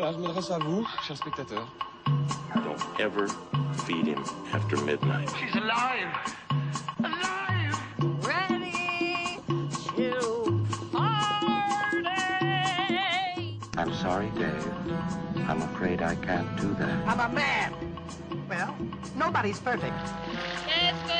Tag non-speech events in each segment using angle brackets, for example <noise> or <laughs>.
Voilà, je m'adresse à vous, chers spectateurs. Don't ever feed him after midnight. She's alive! Alive! Ready to party. I'm sorry, Dave. I'm afraid I can't do that. I'm a man. Well, nobody's perfect. Qu'est-ce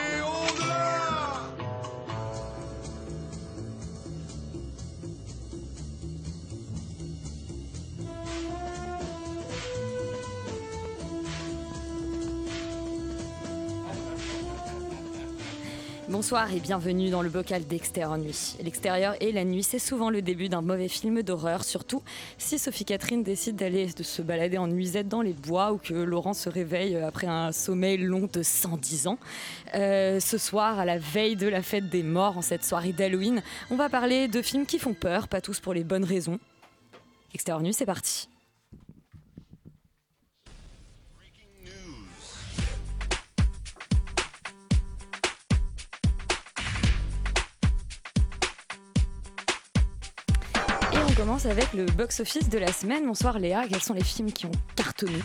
Bonsoir et bienvenue dans le bocal d'Extérieur Nuit. L'extérieur et la nuit, c'est souvent le début d'un mauvais film d'horreur, surtout si Sophie Catherine décide d'aller se balader en nuisette dans les bois ou que Laurent se réveille après un sommeil long de 110 ans. Euh, ce soir, à la veille de la fête des morts, en cette soirée d'Halloween, on va parler de films qui font peur, pas tous pour les bonnes raisons. Extérieur Nuit, c'est parti. Commence avec le box-office de la semaine. Bonsoir Léa, quels sont les films qui ont cartonné?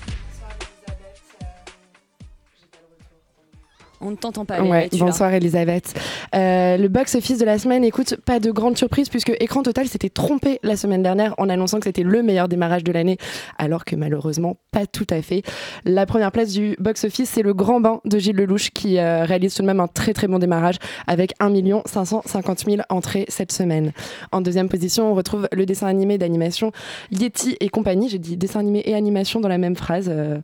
On ne t'entend pas. Ouais, bonsoir Elisabeth. Euh, le box-office de la semaine, écoute, pas de grande surprise puisque Écran Total s'était trompé la semaine dernière en annonçant que c'était le meilleur démarrage de l'année, alors que malheureusement pas tout à fait. La première place du box-office, c'est Le Grand Bain de Gilles Lelouch qui euh, réalise tout de même un très très bon démarrage avec 1 550 000 entrées cette semaine. En deuxième position, on retrouve le dessin animé d'animation Yeti et compagnie. J'ai dit dessin animé et animation dans la même phrase. euh,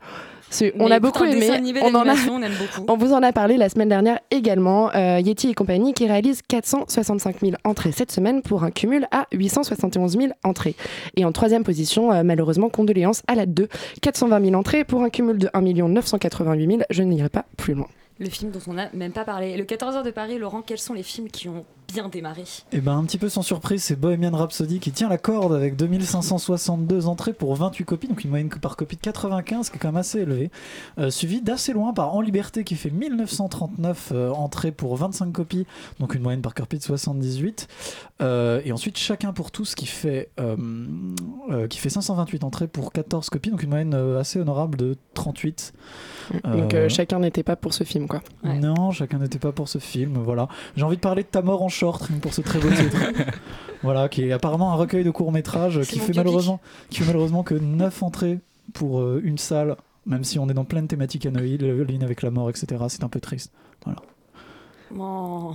on a beaucoup aimé. On en a d'animation, on aime beaucoup. on vous en a parlé la semaine dernière également. euh, Yeti et compagnie qui réalise 465 000 entrées cette semaine pour un cumul à 871 000 entrées. Et en troisième position, euh, malheureusement, condoléances à la 2, 420 000 entrées pour un cumul de 1 988 000. Je n'irai pas plus loin. Le film dont on n'a même pas parlé. Le 14h de Paris, Laurent, quels sont les films qui ont bien démarré Et ben un petit peu sans surprise, c'est Bohemian Rhapsody qui tient la corde avec 2562 entrées pour 28 copies, donc une moyenne par copie de 95, qui est quand même assez élevée. Euh, suivi d'assez loin par En Liberté qui fait 1939 euh, entrées pour 25 copies, donc une moyenne par copie de 78. Euh, et ensuite Chacun pour tous qui fait, euh, euh, qui fait 528 entrées pour 14 copies, donc une moyenne euh, assez honorable de 38. Donc Euh, euh, chacun n'était pas pour ce film, quoi. Ouais. non, chacun n'était pas pour ce film. Voilà. J'ai envie de parler de Ta mort en short, pour ce très beau titre. <laughs> voilà, qui est apparemment un recueil de courts métrages C'est qui fait malheureusement, qui fait malheureusement que 9 entrées pour euh, une salle. Même si on est dans plein de thématiques Halloween avec la mort, etc. C'est un peu triste. Oh,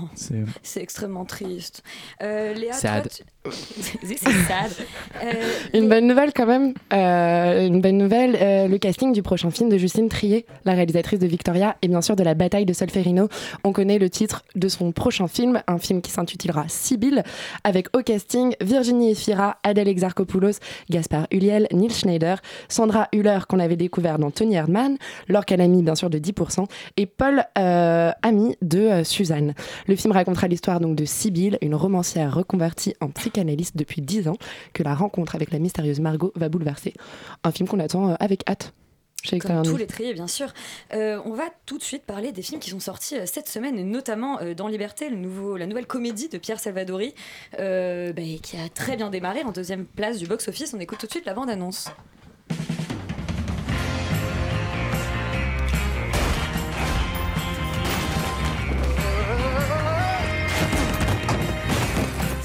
C'est extrêmement triste. Euh, Léa, Sad. toi, tu- <laughs> c'est sad. Euh, Une bonne nouvelle quand même. Euh, une bonne nouvelle, euh, le casting du prochain film de Justine Trier, la réalisatrice de Victoria, et bien sûr de la bataille de Solferino. On connaît le titre de son prochain film, un film qui s'intitulera Sibylle, avec au casting Virginie Efira, Adèle Exarchopoulos, Gaspard Huliel, Neil Schneider, Sandra Hüller qu'on avait découvert dans Tony Erdmann, Laure Calamy bien sûr de 10%, et Paul euh, Ami de euh, Suzanne. Le film racontera l'histoire donc de Sibylle, une romancière reconvertie en psychanalyste depuis 10 ans, que la rencontre avec la mystérieuse Margot va bouleverser. Un film qu'on attend euh, avec hâte. Chez Comme tous les bien sûr. Euh, on va tout de suite parler des films qui sont sortis euh, cette semaine, et notamment euh, dans Liberté, le nouveau, la nouvelle comédie de Pierre Salvadori, bah, qui a très bien démarré en deuxième place du box-office. On écoute tout de suite la bande-annonce.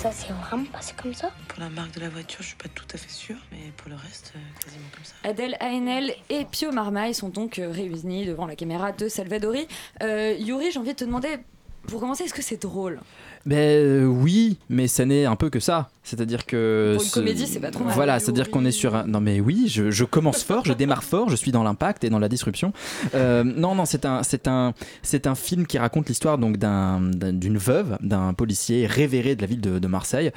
Ça s'est vraiment passé comme ça Pour la marque de la voiture, je suis pas tout à fait sûre, mais pour le reste, euh, quasiment comme ça. Adèle Haenel et Pio Marmaille sont donc euh, réunis devant la caméra de Salvadori. Euh, Yuri, j'ai envie de te demander, pour commencer, est-ce que c'est drôle? Ben oui, mais ça n'est un peu que ça. C'est-à-dire que. Pour une ce- comédie, c'est pas trop mal. Voilà, c'est-à-dire qu'on est sur un. Non, mais oui, je, je commence fort, je démarre fort, je suis dans l'impact et dans la disruption. Euh, non, non, c'est un, c'est un, c'est un film qui raconte l'histoire donc d'un, d'un- d'une veuve, d'un policier révéré de la ville de, de Marseille,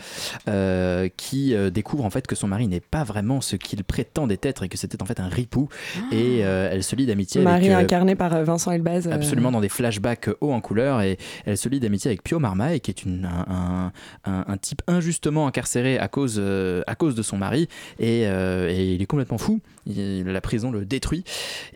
euh, qui découvre en fait que son mari n'est pas vraiment ce qu'il prétendait être et que c'était en fait un ripou. Et euh, elle se lie d'amitié Marie avec. incarnée par Vincent Elbaz. euh, Absolument dans des flashbacks hauts en couleur et, Elle se lie d'amitié avec Pio Marmaille, qui un, un, type injustement incarcéré à cause, euh, à cause de son mari, et, euh, et il est complètement fou. Il- la prison le détruit,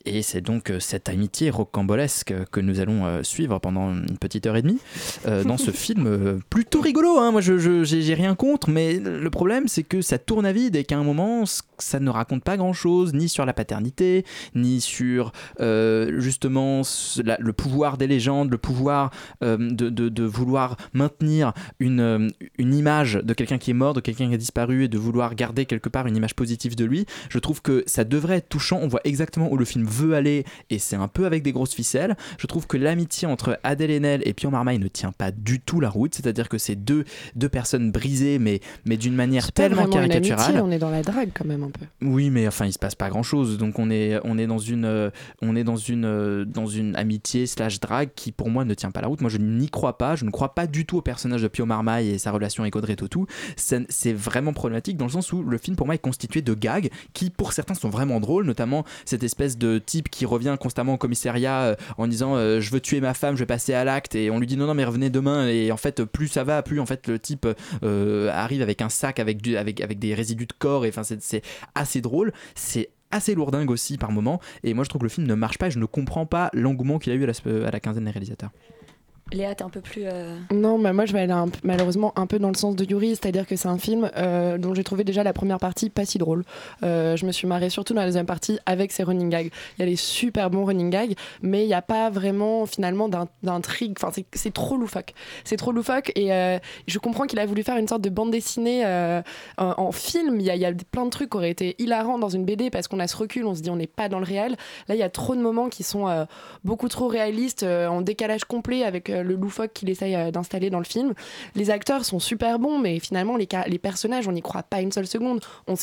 et c'est donc euh, cette amitié rocambolesque que nous allons euh, suivre pendant une petite heure et demie euh, dans ce <laughs> film plutôt rigolo. Hein. Moi, je, j'ai rien contre, mais le problème, c'est que ça tourne à vide et qu'à un moment, ça ne raconte pas grand-chose, ni sur la paternité, ni sur euh, justement la- le pouvoir des légendes, le pouvoir euh, de, de- de vouloir maintenir une, une image de quelqu'un qui est mort, de quelqu'un qui a disparu et de vouloir garder quelque part une image positive de lui. Je trouve que ça devrait être touchant. On voit exactement où le film veut aller et c'est un peu avec des grosses ficelles. Je trouve que l'amitié entre Adèle Haenel et Pion Marmaille ne tient pas du tout la route. C'est-à-dire que c'est deux, deux personnes brisées, mais, mais d'une manière tellement amitié, caricaturale. on est dans la drague quand même un peu. Oui, mais enfin, il se passe pas grand chose. Donc, on est, on est dans une, euh, on est dans une, euh, dans une amitié slash drague qui, pour moi, ne tient pas la route. Moi, je n'y crois pas. Je ne crois pas du tout au personnage de Pio Marmaille et sa relation avec Audrey Tautou. C'est vraiment problématique dans le sens où le film, pour moi, est constitué de gags qui, pour certains, sont vraiment drôles. Notamment cette espèce de type qui revient constamment au commissariat euh, en disant euh, je veux tuer ma femme, je vais passer à l'acte, et on lui dit non non mais revenez demain. Et en fait, plus ça va, plus en fait le type euh, arrive avec un sac avec avec avec des résidus de corps. Et enfin, c'est assez drôle. C'est assez lourdingue aussi par moment. Et moi, je trouve que le film ne marche pas et je ne comprends pas l'engouement qu'il a eu à la quinzaine des réalisateurs. Léa, t'es un peu plus. euh, Non, mais moi je vais aller malheureusement un peu dans le sens de Yuri, c'est-à-dire que c'est un film euh, dont j'ai trouvé déjà la première partie pas si drôle. Euh, je me suis marrée surtout dans la deuxième partie avec ses running gags. Il y a les super bons running gags, mais il n'y a pas vraiment finalement d'in- d'intrigue. Enfin, c'est- trop loufoque. C'est trop loufoque et je comprends qu'il a voulu faire une sorte de bande dessinée en, film. Il y, a, il y a plein de trucs qui auraient été hilarants dans une BD parce qu'on a ce recul, on se dit on n'est pas dans le réel. Là, il y a trop de moments qui sont beaucoup trop réalistes, en décalage complet avec le loufoque qu'il essaye euh, d'installer dans le film. Les acteurs sont super bons, mais finalement, les, les personnages, on n'y croit pas une seule seconde. On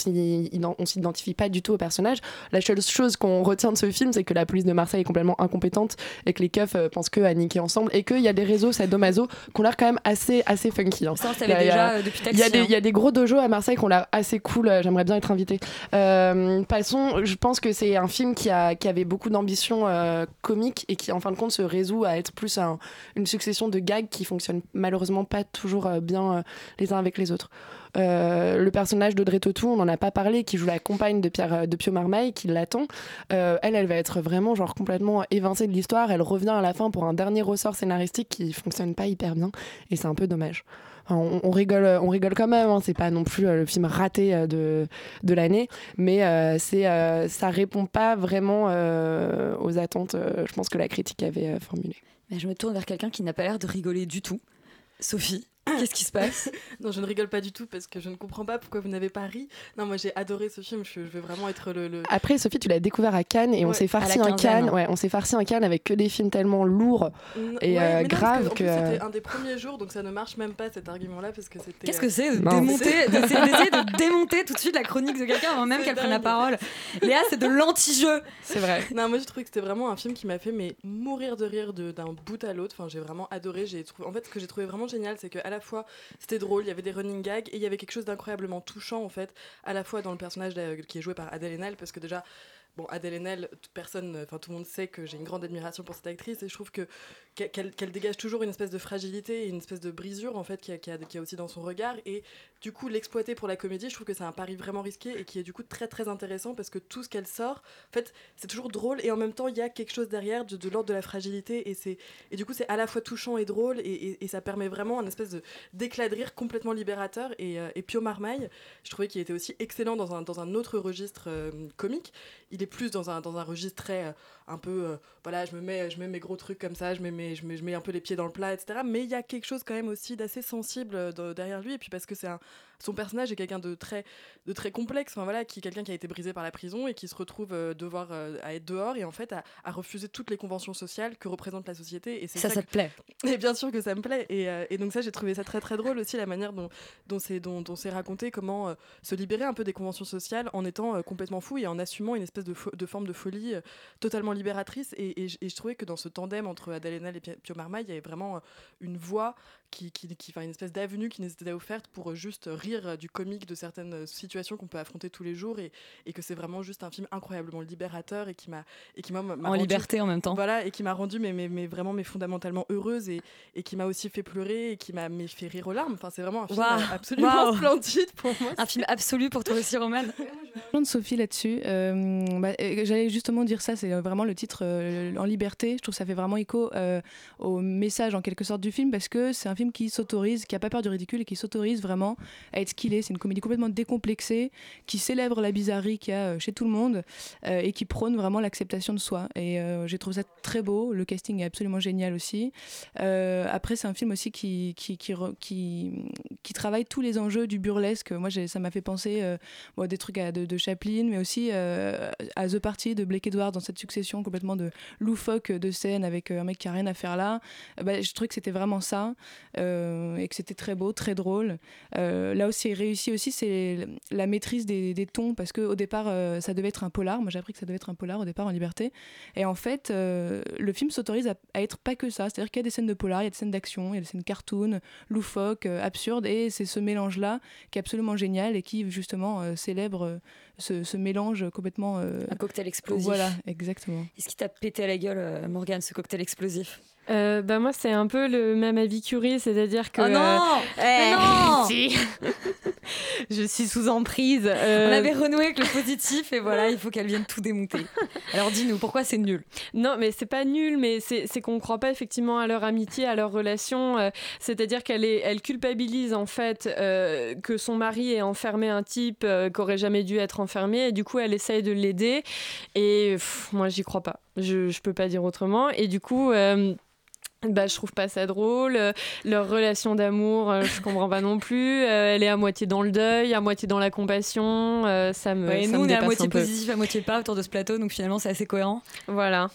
s'identifie pas du tout aux personnages. La seule chose qu'on retient de ce film, c'est que la police de Marseille est complètement incompétente et que les keufs euh, pensent que à niquer ensemble et qu'il y a des réseaux sadomaso qui ont l'air quand même assez, assez funky. hein. Ça, on Il y a- euh, depuis il y, des, hein. il y a des gros dojos à Marseille qui ont l'air assez cool. euh, J'aimerais bien être invité. Euh, passons, je pense que c'est un film qui, a, qui avait beaucoup d'ambition euh, comique et qui, en fin de compte, se résout à être plus un- une succession de gags qui fonctionnent malheureusement pas toujours euh, bien euh, les uns avec les autres. Euh, le personnage d'Audrey Tautou, on n'en a pas parlé, qui joue la compagne de, Pierre, de Pio Marmaille, qui l'attend. Elle, elle va être vraiment genre complètement évincée de l'histoire. Elle revient à la fin pour un dernier ressort scénaristique qui fonctionne pas hyper bien et c'est un peu dommage. On, rigole, on rigole quand même. hein, c'est pas non plus le film raté de, de l'année, mais euh, c'est, ça répond pas vraiment aux attentes. je pense que la critique avait euh, Mais je me tourne vers quelqu'un qui n'a pas l'air de rigoler du tout. Sophie, qu'est-ce qui se passe <laughs> Non, je ne rigole pas du tout parce que je ne comprends pas pourquoi vous n'avez pas ri. Non, moi j'ai adoré ce film. Je, je vais vraiment être le. le- Après, Sophie, tu l'as découvert à Cannes et on s'est farci un Cannes. Ouais, on s'est farci un Cannes avec que des films tellement lourds N- et ouais, euh, graves que. plus, C'était un des premiers jours, donc ça ne marche même pas cet argument-là parce que c'était. Qu'est-ce euh, que c'est de démonter, d'essayer de démonter tout de suite la chronique de quelqu'un avant même qu'elle prenne la parole? Léa, c'est de l'anti-jeu C'est vrai. Non, moi j'ai trouvé que c'était vraiment un film qui m'a fait mais mourir de rire de- d'un bout à l'autre. Enfin, j'ai vraiment adoré. J'ai trouvé. En fait, ce que j'ai trouvé vraiment génial, c'est qu'à la fois c'était drôle, il y avait des running gags et il y avait quelque chose d'incroyablement touchant en fait, à la fois dans le personnage qui est joué par Adèle Haenel, parce que déjà. Bon, Adèle Haenel, personne, enfin tout le monde sait que j'ai une grande admiration pour cette actrice et je trouve que qu'elle- dégage toujours une espèce de fragilité et une espèce de brisure en fait qui a, qui a- qui a aussi dans son regard et du coup l'exploiter pour la comédie, je trouve que c'est un pari vraiment risqué et qui est du coup très très intéressant parce que tout ce qu'elle sort, en fait, c'est toujours drôle et en même temps il y a quelque chose derrière de, l'ordre de la fragilité et c'est et du coup c'est à la fois touchant et drôle et, ça permet vraiment un espèce d'éclat de rire complètement libérateur et, euh, Pio Marmaille, je trouvais qu'il était aussi excellent dans un, dans un autre registre euh, comique. Il est plus dans un, dans un registre très euh, un peu euh, voilà je me mets je mets mes gros trucs comme ça, je mets je mets, je mets un peu les pieds dans le plat etc. Mais il y a quelque chose quand même aussi d'assez sensible euh, de- derrière lui et puis parce que c'est un son personnage est quelqu'un de très de très complexe enfin voilà qui est quelqu'un qui a été brisé par la prison et qui se retrouve euh, devoir euh, à être dehors et en fait à, à refuser toutes les conventions sociales que représente la société et c'est Ça, ça que- te plaît <laughs> et bien sûr que ça me plaît. Et, euh, et donc ça, j'ai trouvé ça très très drôle aussi, la manière dont, dont c'est dont, dont c'est raconté, comment se libérer un peu des conventions sociales en étant complètement fou et en assumant une espèce de, fo- de forme de folie totalement libératrice et, et je- et je trouvais que dans ce tandem entre Haenel et Pi- Pio Marmaille, il y avait vraiment une voix qui, qui, qui- enfin, une espèce d'avenue qui nous était offerte pour euh, juste rire euh, du comique de certaines euh, situations qu'on peut affronter tous les jours et, et que c'est vraiment juste un film incroyablement libérateur et qui m'a et qui m'a En rendu- liberté en même temps. voilà et qui m'a rendu mais, mais, mais vraiment mais fondamentalement heureuse et, et qui m'a aussi fait pleurer et qui m'a mais fait rire aux larmes enfin c'est vraiment un film absolument splendide pour moi Un film absolu pour toi aussi, Roman <laughs> plein de Sophie là-dessus. Euh, bah, J'allais justement dire ça, c'est vraiment le titre euh, En liberté. Je trouve que ça fait vraiment écho euh, au message en quelque sorte du film parce que c'est un film qui s'autorise, qui a pas peur du ridicule et qui s'autorise vraiment à être ce qu'il est. C'est une comédie complètement décomplexée qui célèbre la bizarrerie qu'il y a euh, chez tout le monde euh, et qui prône vraiment l'acceptation de soi. Et euh, j'ai trouvé ça très beau. Le casting est absolument génial aussi. Après, c'est un film aussi qui, qui, qui, qui, travaille tous les enjeux du burlesque. Moi, ça m'a fait penser bon, des trucs de, Chaplin, mais aussi à The Party de Blake Edwards dans cette succession complètement de loufoque de scènes avec un mec qui a rien à faire là. Bah, je trouvais que c'était vraiment ça euh, et que c'était très beau, très drôle. Euh, là aussi, réussi aussi, c'est la maîtrise des, des tons parce qu'au départ, euh, ça devait être un polar. Moi, j'ai appris que ça devait être un polar au départ en liberté. Et en fait, le film s'autorise à, à être pas que ça. C'est-à-dire qu'il y a des scènes de polar, il y a des scènes d'action, il y a des scènes cartoon, loufoques, absurdes. Et c'est ce mélange-là qui est absolument génial et qui, justement, célèbre ce, ce mélange complètement. Un cocktail explosif. Voilà, exactement. Est-ce qui t'a pété à la gueule, Morgane, ce cocktail explosif? Euh, bah moi c'est un peu le même avis Curie, c'est-à-dire que Oh non euh, non <laughs> si. <laughs> je suis sous emprise. euh, On avait renoué avec le positif et voilà, il faut qu'elle vienne tout démonter. Alors dis-nous, pourquoi c'est nul? Non, mais c'est pas nul, mais c'est qu'on ne croit pas effectivement à leur amitié, à leur relation. euh, C'est-à-dire qu'elle elle culpabilise en fait que son mari ait enfermé un type euh, qui aurait jamais dû être enfermé, et du coup elle essaye de l'aider. Et pff, moi j'y crois pas. Je, je peux pas dire autrement. Et du coup. Bah, je trouve pas ça drôle. Euh, Leur relation d'amour, euh, je comprends pas non plus. Euh, elle est à moitié dans le deuil, à moitié dans la compassion. ça me. Ouais, et ça nous, me on est à moitié positif, à moitié pas autour de ce plateau, donc finalement, c'est assez cohérent. Voilà,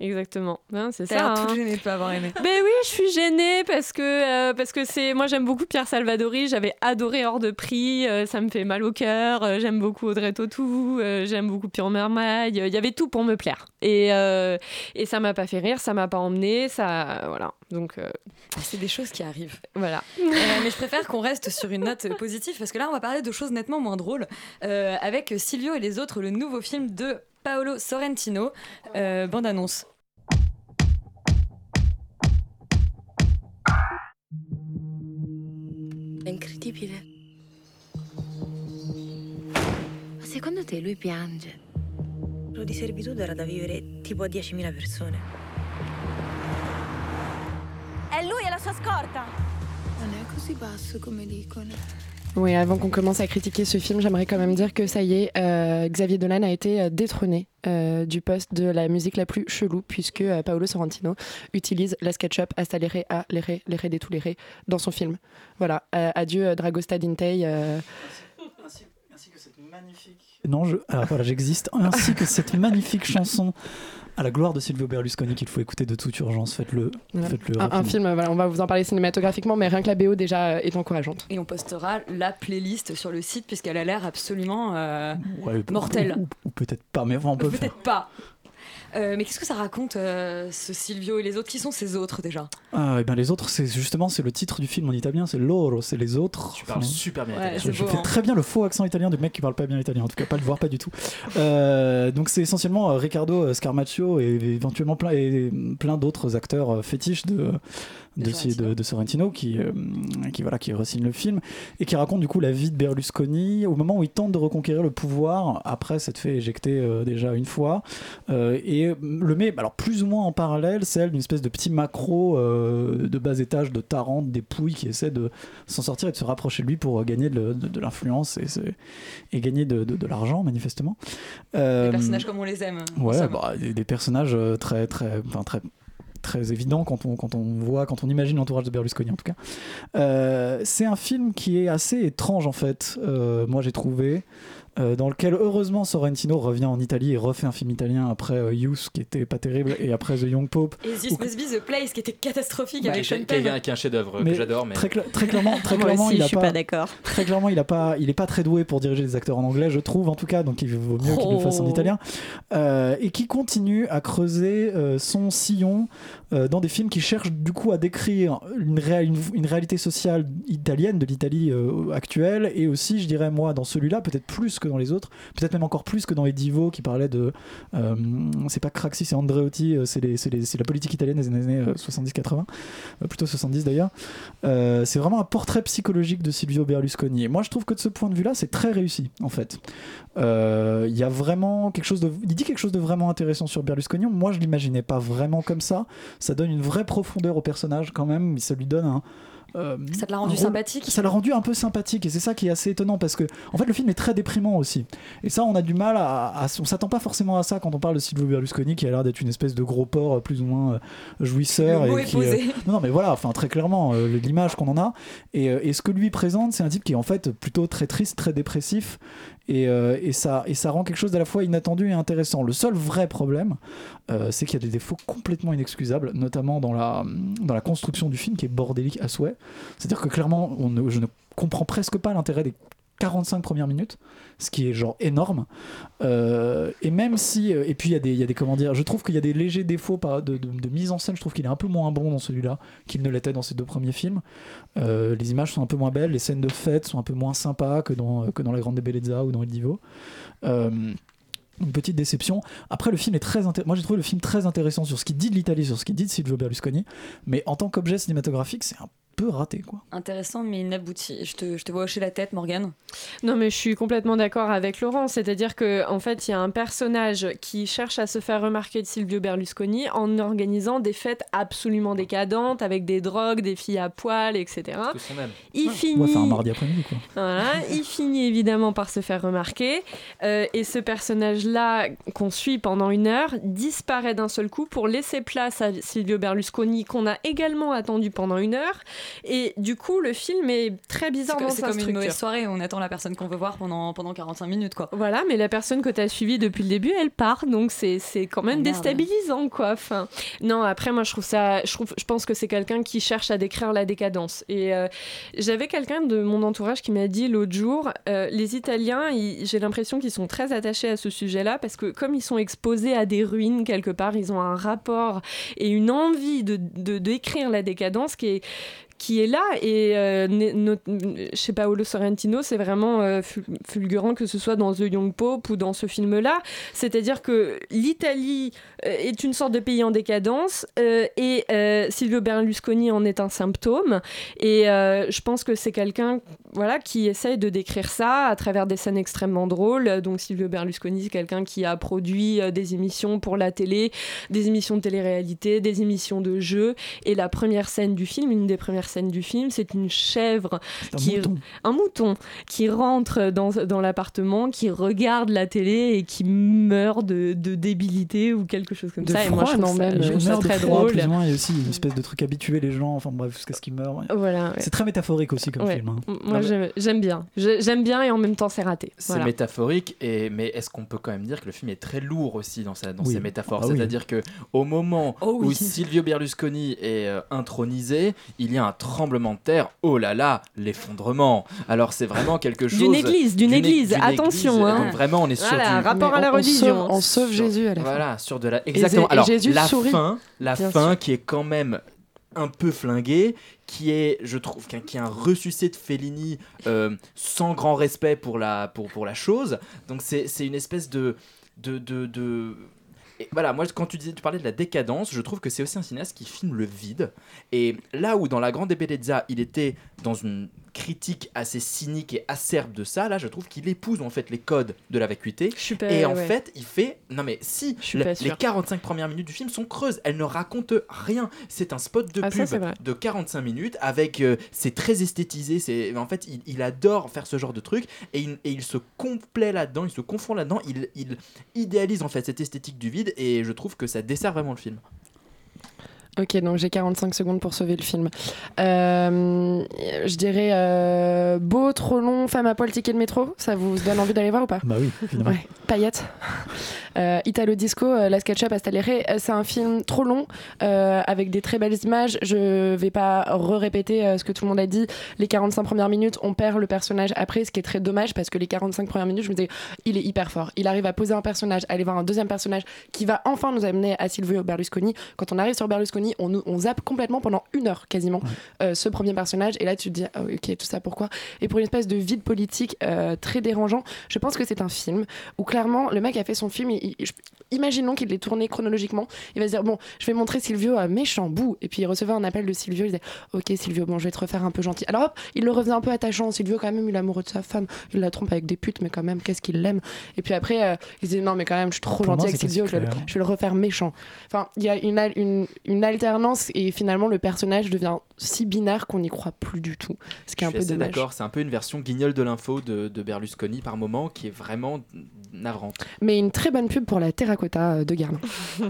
exactement. Hein, c'est ça. l'air toute hein. gênée de pas avoir aimé. <laughs> Ben oui, je suis gênée parce que euh, parce que c'est moi j'aime beaucoup Pierre Salvadori, j'avais adoré Hors de prix, euh, ça me fait mal au cœur, euh, j'aime beaucoup Audrey Tautou, j'aime beaucoup Pierre Mermaille, il y avait tout pour me plaire. Et et ça m'a pas fait rire, ça m'a pas emmené, ça voilà. Donc C'est des choses qui arrivent. voilà. <laughs> Mais je préfère qu'on reste sur une note positive parce que là, on va parler de choses nettement moins drôles avec Silvio et les autres, le nouveau film de Paolo Sorrentino, euh, bande annonce. È incredibile. Ma secondo te lui piange? Quello di servitù era da vivere tipo a 10.000 persone. È lui e la sua scorta. Non è così basso come dicono. Oui, avant qu'on commence à critiquer ce film, j'aimerais quand même dire que ça y est, euh, Xavier Dolan a été euh, détrôné euh, du poste de la musique la plus chelou, puisque euh, Paolo Sorrentino utilise la SketchUp hasta les ré, a les ré, les ré des tous les ré dans son film. Voilà, euh, adieu euh, Dragosta Non, je... alors voilà, j'existe, ainsi que cette <laughs> magnifique chanson à la gloire de Silvio Berlusconi qu'il faut écouter de toute urgence. Faites-le. voilà. Faites-le un, film, voilà, on va vous en parler cinématographiquement, mais rien que la BO déjà est encourageante. Et on postera la playlist sur le site puisqu'elle a l'air absolument euh, Ouais, mortelle. Ou, ou peut-être pas, mais enfin, on peut. Peut-être pas. Euh, mais qu'est-ce que ça raconte, euh, ce Silvio et les autres? Qui sont ces autres déjà? Ah, et ben les autres, c'est justement c'est le titre du film en italien, c'est loro, c'est les autres. Tu parles super bien Ouais, italien. Je, c'est je beau, fais hein. très bien le faux accent italien du mec qui parle pas bien italien, en tout cas pas le voir pas du tout. Euh, donc c'est essentiellement euh, Riccardo Scarmaccio et éventuellement plein, et plein d'autres acteurs euh, fétiches de, de, Sorrentino. de- de Sorrentino qui, euh, qui, voilà, qui le film et qui raconte du coup la vie de Berlusconi au moment où il tente de reconquérir le pouvoir après s'être fait éjecter euh, déjà une fois euh, et le met alors plus ou moins en parallèle celle d'une espèce de petit macro euh, de bas étage de Tarente des Pouilles qui essaie de s'en sortir et de se rapprocher de lui pour gagner de, de- de l'influence et, gagner de, l'argent manifestement Des personnages comme on les aime. en Ouais, bah, des, des personnages très, très, enfin, très, très évidents quand on, quand on voit, quand on imagine l'entourage de Berlusconi en tout cas. Euh, c'est un film qui est assez étrange en fait, euh, moi j'ai trouvé. Euh, dans lequel heureusement Sorrentino revient en Italie et refait un film italien après euh, Youth qui était pas terrible et après The Young Pope. Et This Must Be The Place qui était catastrophique Qui avec est, Sean Penn. un, qui est un chef-d'œuvre Mais que j'adore, mais très, cla- très clairement, très <laughs> clairement, aussi, il a je suis pas d'accord. <laughs> Très clairement, il a pas, il est pas très doué pour diriger des acteurs en anglais, je trouve en tout cas, donc il vaut mieux qu'il le fasse en Oh. italien. Euh, et qui continue à creuser euh, son sillon euh, dans des films qui cherchent du coup à décrire une, réa- une, une réalité sociale italienne de l'Italie euh, actuelle, et aussi, je dirais moi, dans celui-là, peut-être plus que dans les autres, peut-être même encore plus que dans Edivo qui parlait de, euh, c'est pas Craxi, c'est Andreotti, euh, c'est les- les- la politique italienne des années euh, 70-80, euh, plutôt 70 d'ailleurs. C'est vraiment un portrait psychologique de Silvio Berlusconi. Et moi, je trouve que de ce point de vue-là, c'est très réussi, en fait. Il y a vraiment quelque chose. Il dit quelque chose de vraiment intéressant sur Berlusconi. Moi, je l'imaginais pas vraiment comme ça. Ça donne une vraie profondeur au personnage, quand même. Ça lui donne un. Euh, Ça te l'a rendu sympathique. Ça l'a rendu un peu sympathique et c'est ça qui est assez étonnant parce que en fait le film est très déprimant aussi. Et ça on a du mal à, à- on s'attend pas forcément à ça quand on parle de Silvio Berlusconi qui a l'air d'être une espèce de gros porc euh, plus ou moins euh, jouisseur et qui, posé. non, non mais voilà enfin très clairement euh, l'image qu'on en a. Et, euh, et ce que lui présente c'est un type qui est en fait plutôt très triste très dépressif et, euh, et ça, rend quelque chose d'à la fois inattendu et intéressant. Le seul vrai problème, euh, c'est qu'il y a des défauts complètement inexcusables, notamment dans la, construction du film qui est bordélique à souhait. C'est-à-dire que clairement, je ne comprends presque pas l'intérêt des 45 premières minutes, ce qui est genre énorme. Euh, et même si, euh, et puis il y a des, y a des comment dire, je trouve qu'il y a des légers défauts de, mise en scène. Je trouve qu'il est un peu moins bon dans celui-là qu'il ne l'était dans ses deux premiers films. Euh, les images sont un peu moins belles, les scènes de fête sont un peu moins sympas que dans que dans La Grande Bellezza ou dans Il Divo. Une petite déception. Après, le film est très intér- Moi, j'ai trouvé le film très intéressant sur ce qu'il dit de l'Italie, sur ce qu'il dit de Silvio Berlusconi. Mais en tant qu'objet cinématographique, c'est un peu raté, quoi. Intéressant mais inabouti. Je te, je te vois hocher la tête, Morgane. Non, mais je suis complètement d'accord avec Laurent. C'est-à-dire que en fait, il y a un personnage qui cherche à se faire remarquer de Silvio Berlusconi en organisant des fêtes absolument décadentes avec des drogues, des filles à poil, etc. Il Ouais, finit. faire un mardi après-midi, quoi. Voilà, il finit évidemment par se faire remarquer. Euh, et ce personnage-là, qu'on suit pendant une heure, disparaît d'un seul coup pour laisser place à Silvio Berlusconi, qu'on a également attendu pendant une heure. Et du coup, le film est très bizarre C'est dans co- c'est sa comme une structure. mauvaise soirée, on attend la personne qu'on veut voir pendant, pendant 45 minutes, quoi. Voilà, mais la personne que tu as suivie depuis le début, elle part, donc c'est c'est quand même Ah, déstabilisant, quoi. Enfin, non, après, moi, je trouve ça, je, trouve, je pense que c'est quelqu'un qui cherche à décrire la décadence. Et euh, j'avais quelqu'un de mon entourage qui m'a dit l'autre jour, euh, les Italiens, j'ai l'impression qu'ils sont très attachés à ce sujet-là, parce que comme ils sont exposés à des ruines quelque part, ils ont un rapport et une envie de, de décrire la décadence qui est qui est là et euh, chez Paolo Sorrentino c'est vraiment euh, fu- fulgurant que ce soit dans The Young Pope ou dans ce film là c'est-à-dire que l'Italie euh, est une sorte de pays en décadence euh, et Silvio Berlusconi en est un symptôme. Et je pense que c'est quelqu'un voilà qui essaye de décrire ça à travers des scènes extrêmement drôles. Donc Silvio Berlusconi c'est quelqu'un qui a produit des émissions pour la télé des émissions de télé-réalité des émissions de jeux. Et la première scène du film une des premières scènes du film c'est une chèvre un qui mouton. un mouton qui rentre dans, dans l'appartement qui regarde la télé et qui meurt de, de débilité ou quelque chose comme De ça et moi je trouve non, ça, même. je trouve ça Meurt de très froid, drôle plus ou moins, il y a aussi une espèce de truc habitué les gens, enfin bref, jusqu'à ce qu'ils meurent. ouais. Voilà, ouais. C'est très métaphorique aussi comme Ouais. film. hein. Moi, mais- j'aime- bien. J'aime bien et en même temps, c'est raté. C'est Voilà. métaphorique, et, mais est-ce qu'on peut quand même dire que le film est très lourd aussi dans, sa, dans Oui. ses métaphores? Ah oui. C'est-à-dire que au moment Oh oui. où Silvio Berlusconi est euh, intronisé, il y a un tremblement de terre. Oh là là, l'effondrement. Alors c'est vraiment quelque chose. D'une église, d'une église, attention, hein. Donc vraiment, on est sur Voilà, du. rapport à la on- on religion. sauve- on sauve sur- Jésus à la fin. Voilà, sur de la. Exactement. Et Alors Jésus la sourit. fin, la Bien fin sûr. qui est quand même un peu flinguée, qui est, je trouve, qui est un ressuscité de Fellini euh, sans grand respect pour la, pour, pour la chose. Donc c'est c'est une espèce de, de, de, de- et voilà, moi quand tu disais, tu parlais de la décadence, je trouve que c'est aussi un cinéaste qui filme le vide. Et là où dans La Grande Bellezza, il était dans une critique assez cynique et acerbe de ça, là je trouve qu'il épouse en fait les codes de la vacuité. Pas- Et en ouais. fait, il fait. Non mais si, les sûre. 45 premières minutes du film sont creuses, elles ne racontent rien. C'est un spot de Ah, pub de 45 minutes avec. euh, c'est très esthétisé, c'est en fait, il, il adore faire ce genre de truc et il, et il se complaît là-dedans, il se confond là-dedans, il, il idéalise en fait cette esthétique du vide et je trouve que ça dessert vraiment le film. Ok, donc j'ai 45 secondes pour sauver le film. Euh, je dirais euh, beau, trop long, femme à poil, ticket de métro. Ça vous donne envie d'aller voir ou pas Bah oui, évidemment. Ouais, paillettes. Euh, Italo Disco, La SketchUp à Stalere, euh, c'est un film trop long avec des très belles images. Je vais pas re-répéter ce que tout le monde a dit. Les 45 premières minutes, on perd le personnage après, ce qui est très dommage parce que les 45 premières minutes, je me disais, il est hyper fort. Il arrive à poser un personnage, aller voir un deuxième personnage qui va enfin nous amener à Silvio Berlusconi. Quand on arrive sur Berlusconi, on, zappe complètement pendant une heure quasiment euh, ce premier personnage. Et là, tu te dis, ah, ok, tout ça pourquoi? Et pour une espèce de vide politique euh, très dérangeant, je pense que c'est un film où clairement, le mec a fait son film. il- il- je- imaginons qu'il l'ait tourné chronologiquement. Il va se dire, bon, je vais montrer Silvio à méchant bout. Et puis il recevait un appel de Silvio. Il disait, ok, Silvio, bon, je vais te refaire un peu gentil. Alors hop, il le refaisait un peu attachant. Silvio, quand même, il est amoureux de sa femme. Il la trompe avec des putes, mais quand même, qu'est-ce qu'il l'aime? Et puis après, euh, il disait, non, mais quand même, je suis trop gentil avec Silvio. si Je vais, le, clair. je vais le refaire méchant. Enfin, il y a une, une, une alternance et finalement, le personnage devient si binaire qu'on n'y croit plus du tout. Ce qui est Je un suis peu dommage. d'accord, c'est un peu une version guignol de l'info de, de Berlusconi par moment qui est vraiment navrante. Mais une très bonne pub pour la terracotta euh, de Guerlain. <laughs> <laughs>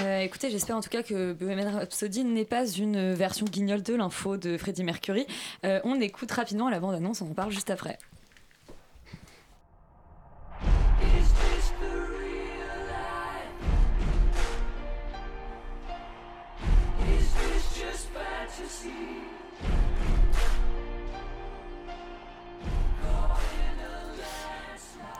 Euh, écoutez, j'espère en tout cas que Bohemian Rhapsody n'est pas une version guignol de l'info de Freddie Mercury. Euh, on écoute rapidement la bande-annonce, on en parle juste après.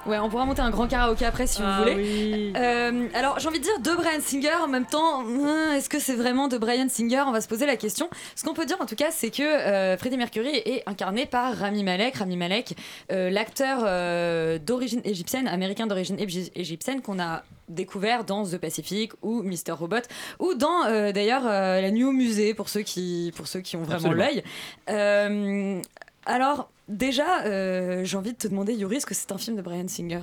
Ouais, on pourra monter un grand karaoké après si Ah vous voulez. oui. Euh, alors, j'ai envie de dire de Brian Singer en même temps. hum, Est-ce que c'est vraiment de Brian Singer? On va se poser la question. Ce qu'on peut dire en tout cas, c'est que euh, Freddie Mercury est incarné par Rami Malek. Rami Malek, euh, l'acteur euh, d'origine égyptienne, américain d'origine égy- égyptienne, qu'on a découvert dans The Pacific ou Mr. Robot ou dans euh, d'ailleurs euh, la nuit au musée pour ceux qui pour ceux qui ont vraiment l'œil. Euh, alors déjà, euh, j'ai envie de te demander, Yuri, est-ce que c'est un film de Brian Singer?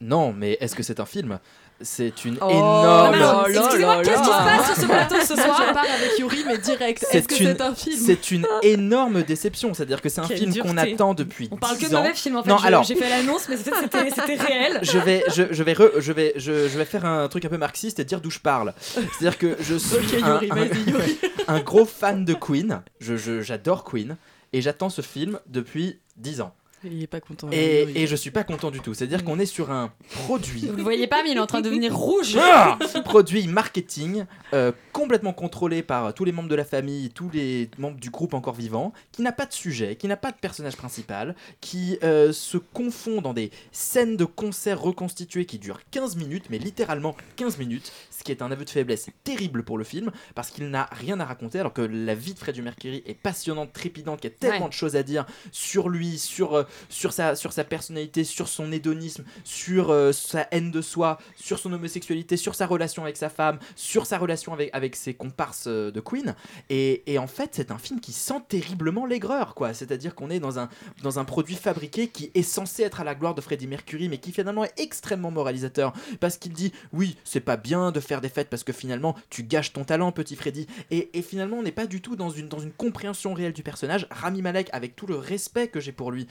Non, mais est-ce que c'est un film? C'est une Oh énorme. Excusez-moi, qu'est-ce qui se passe sur ce plateau ce soir Je pars avec Yuri, mais direct. Est-ce que une- c'est un film C'est une énorme déception. C'est-à-dire que c'est un Quelle film qu'on attend depuis On parle que 10 de mauvais films en fait. Non, Je- alors, J'ai fait l'annonce, mais <laughs> c'était- réel. je vais, je, je vais, re- je vais, je, je vais faire un truc un peu marxiste et dire d'où je parle. C'est-à-dire que je <laughs> suis Ok, un, Yuri, un- vas-y, Yuri. <laughs> un gros fan de Queen. Je, je- j'adore Queen et j'attends ce film depuis 10 ans. Il est pas content. Et, Yuri. et je suis pas content du tout. C'est-à-dire qu'on est sur un produit. Vous le voyez pas, mais il est en train de devenir rouge. Ah <laughs> produit marketing euh, complètement contrôlé par tous les membres de la famille, tous les membres du groupe encore vivant, qui n'a pas de sujet, qui n'a pas de personnage principal, qui euh, se confond dans des scènes de concert reconstituées qui durent 15 minutes, mais littéralement 15 minutes, ce qui est un aveu de faiblesse terrible pour le film, parce qu'il n'a rien à raconter, alors que la vie de Freddie Mercury est passionnante, trépidante, qu'il y a tellement Ouais. de choses à dire sur lui, sur, euh, sur, sa, sur sa personnalité, sur son hédonisme, sur euh, sa haine de soi, sur son homosexualité, sur sa relation avec sa femme, sur sa relation avec, avec ses comparses euh, de Queen. Et, et en fait, c'est un film qui sent terriblement l'aigreur, quoi. C'est-à-dire qu'on est dans un, dans un produit fabriqué qui est censé être à la gloire de Freddie Mercury, mais qui finalement est extrêmement moralisateur. Parce qu'il dit, oui, c'est pas bien de faire des fêtes parce que finalement, tu gâches ton talent, petit Freddy. Et, et finalement, on n'est pas du tout dans une, dans une compréhension réelle du personnage. Rami Malek, avec tout le respect que j'ai pour lui,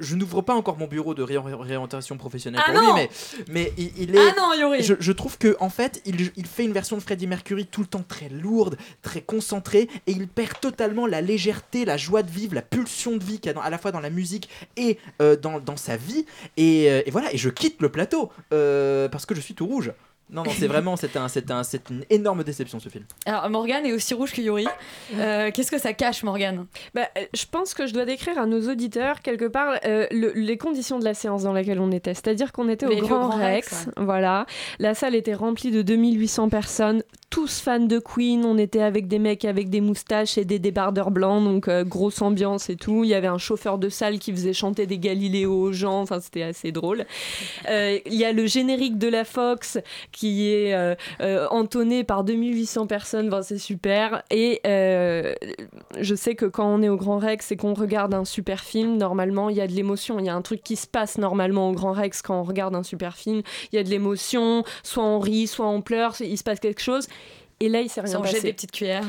je, n'ouvre pas encore mon bureau de ré- réorientation professionnelle Ah pour non lui, mais, mais il, il est. Ah non, Yuri. Je, je trouve que en fait, il, il fait une version de Freddie Mercury tout le temps très lourde, très concentrée, et il perd totalement la légèreté, la joie de vivre, la pulsion de vie qu'il y a dans- à la fois dans la musique et euh, dans, dans sa vie. Et, euh, et voilà, et je quitte le plateau euh, parce que je suis tout rouge. Non, non, c'est vraiment, c'est un, c'est un, c'est une énorme déception ce film. Alors, Morgane est aussi rouge que Yuri. <laughs> Euh, Qu'est-ce que ça cache, Morgane? Bah, euh, je pense que je dois décrire à nos auditeurs quelque part euh, le- les conditions de la séance dans laquelle on était. C'est-à-dire qu'on était au Grand, vu au Grand Rex, Rex, voilà. La salle était remplie de 2800 personnes, tous fans de Queen. On était avec des mecs avec des moustaches et des débardeurs blancs, donc euh, grosse ambiance et tout. Il y avait un chauffeur de salle qui faisait chanter des Galiléos aux gens. Enfin, c'était assez drôle. Euh, Il y a le générique de la Fox qui est euh, entonné par 2800 personnes. Enfin, c'est super. Et je sais que quand on est au Grand Rex et qu'on regarde un super film, normalement, il y a de l'émotion. Il y a un truc qui se passe normalement au Grand Rex quand on regarde un super film. Il y a de l'émotion. Soit on rit, soit on pleure. Il se passe quelque chose. Et là, il s'est rien Sans passé. jeter des petites cuillères.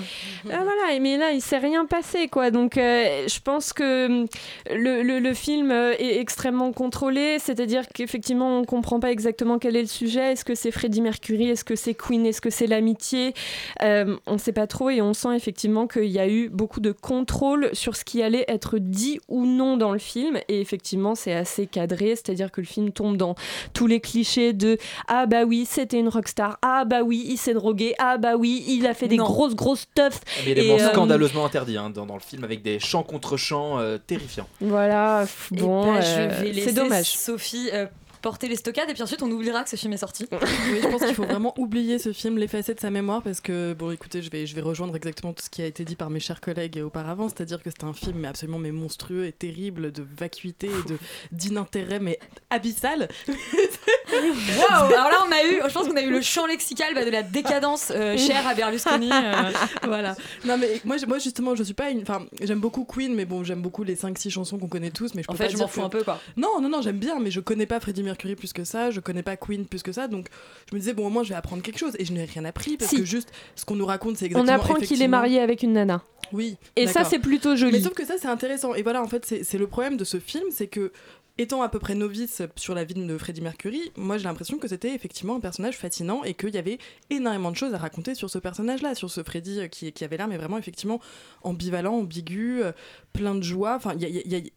Ah, voilà, mais là, il s'est rien passé, quoi. Donc, euh, je pense que hum, le, le- le film euh, est extrêmement contrôlé, c'est-à-dire qu'effectivement, on comprend pas exactement quel est le sujet. Est-ce que c'est Freddie Mercury? Est-ce que c'est Queen? Est-ce que c'est l'amitié? Euh, On sait pas trop et on sent effectivement qu'il y a eu beaucoup de contrôle sur ce qui allait être dit ou non dans le film. Et effectivement, c'est assez cadré, c'est-à-dire que le film tombe dans tous les clichés de Ah bah oui, c'était une rockstar. Ah bah oui, il s'est drogué. Ah bah oui, il a fait des Non. grosses, grosses teufs. Mais il est euh, scandaleusement interdit hein, dans, dans le film avec des chants contre chants euh, terrifiants. Voilà, Et bon, bah, euh, je vais laisser c'est dommage. Sophie euh, porter les stockades et puis ensuite on oubliera que ce film est sorti. <laughs> Oui, je pense qu'il faut vraiment oublier ce film, l'effacer de sa mémoire, parce que, bon, écoutez, je vais, je vais rejoindre exactement tout ce qui a été dit par mes chers collègues auparavant, c'est-à-dire que c'est un film mais absolument mais monstrueux et terrible, de vacuité et de <laughs> d'inintérêt, mais abyssal. Waouh Alors là on a eu, je pense qu'on a eu le champ lexical bah, de la décadence euh, chère à Berlusconi. euh. <laughs> voilà. Non mais moi, moi justement, je suis pas une. Enfin, j'aime beaucoup Queen, mais bon, j'aime beaucoup les 5-6 chansons qu'on connaît tous, mais je En peux fait, pas je m'en fous que- un peu, quoi. Non, non, non, j'aime bien, mais je connais pas Freddie Mercury plus que ça, je connais pas Queen plus que ça, donc je me disais bon, au moins je vais apprendre quelque chose, et je n'ai rien appris parce Si. que juste ce qu'on nous raconte, c'est On exactement. apprend qu'il est marié avec une nana. Oui. Et ça, c'est plutôt joli. Mais sauf que ça, c'est intéressant. Et voilà, en fait, c'est c'est le problème de ce film, c'est que. Étant à peu près novice sur la vie de Freddie Mercury, moi j'ai l'impression que c'était effectivement un personnage fascinant et qu'il y avait énormément de choses à raconter sur ce personnage-là, sur ce Freddie euh, qui, qui avait l'air mais vraiment effectivement ambivalent, ambigu, euh, plein de joie. Enfin,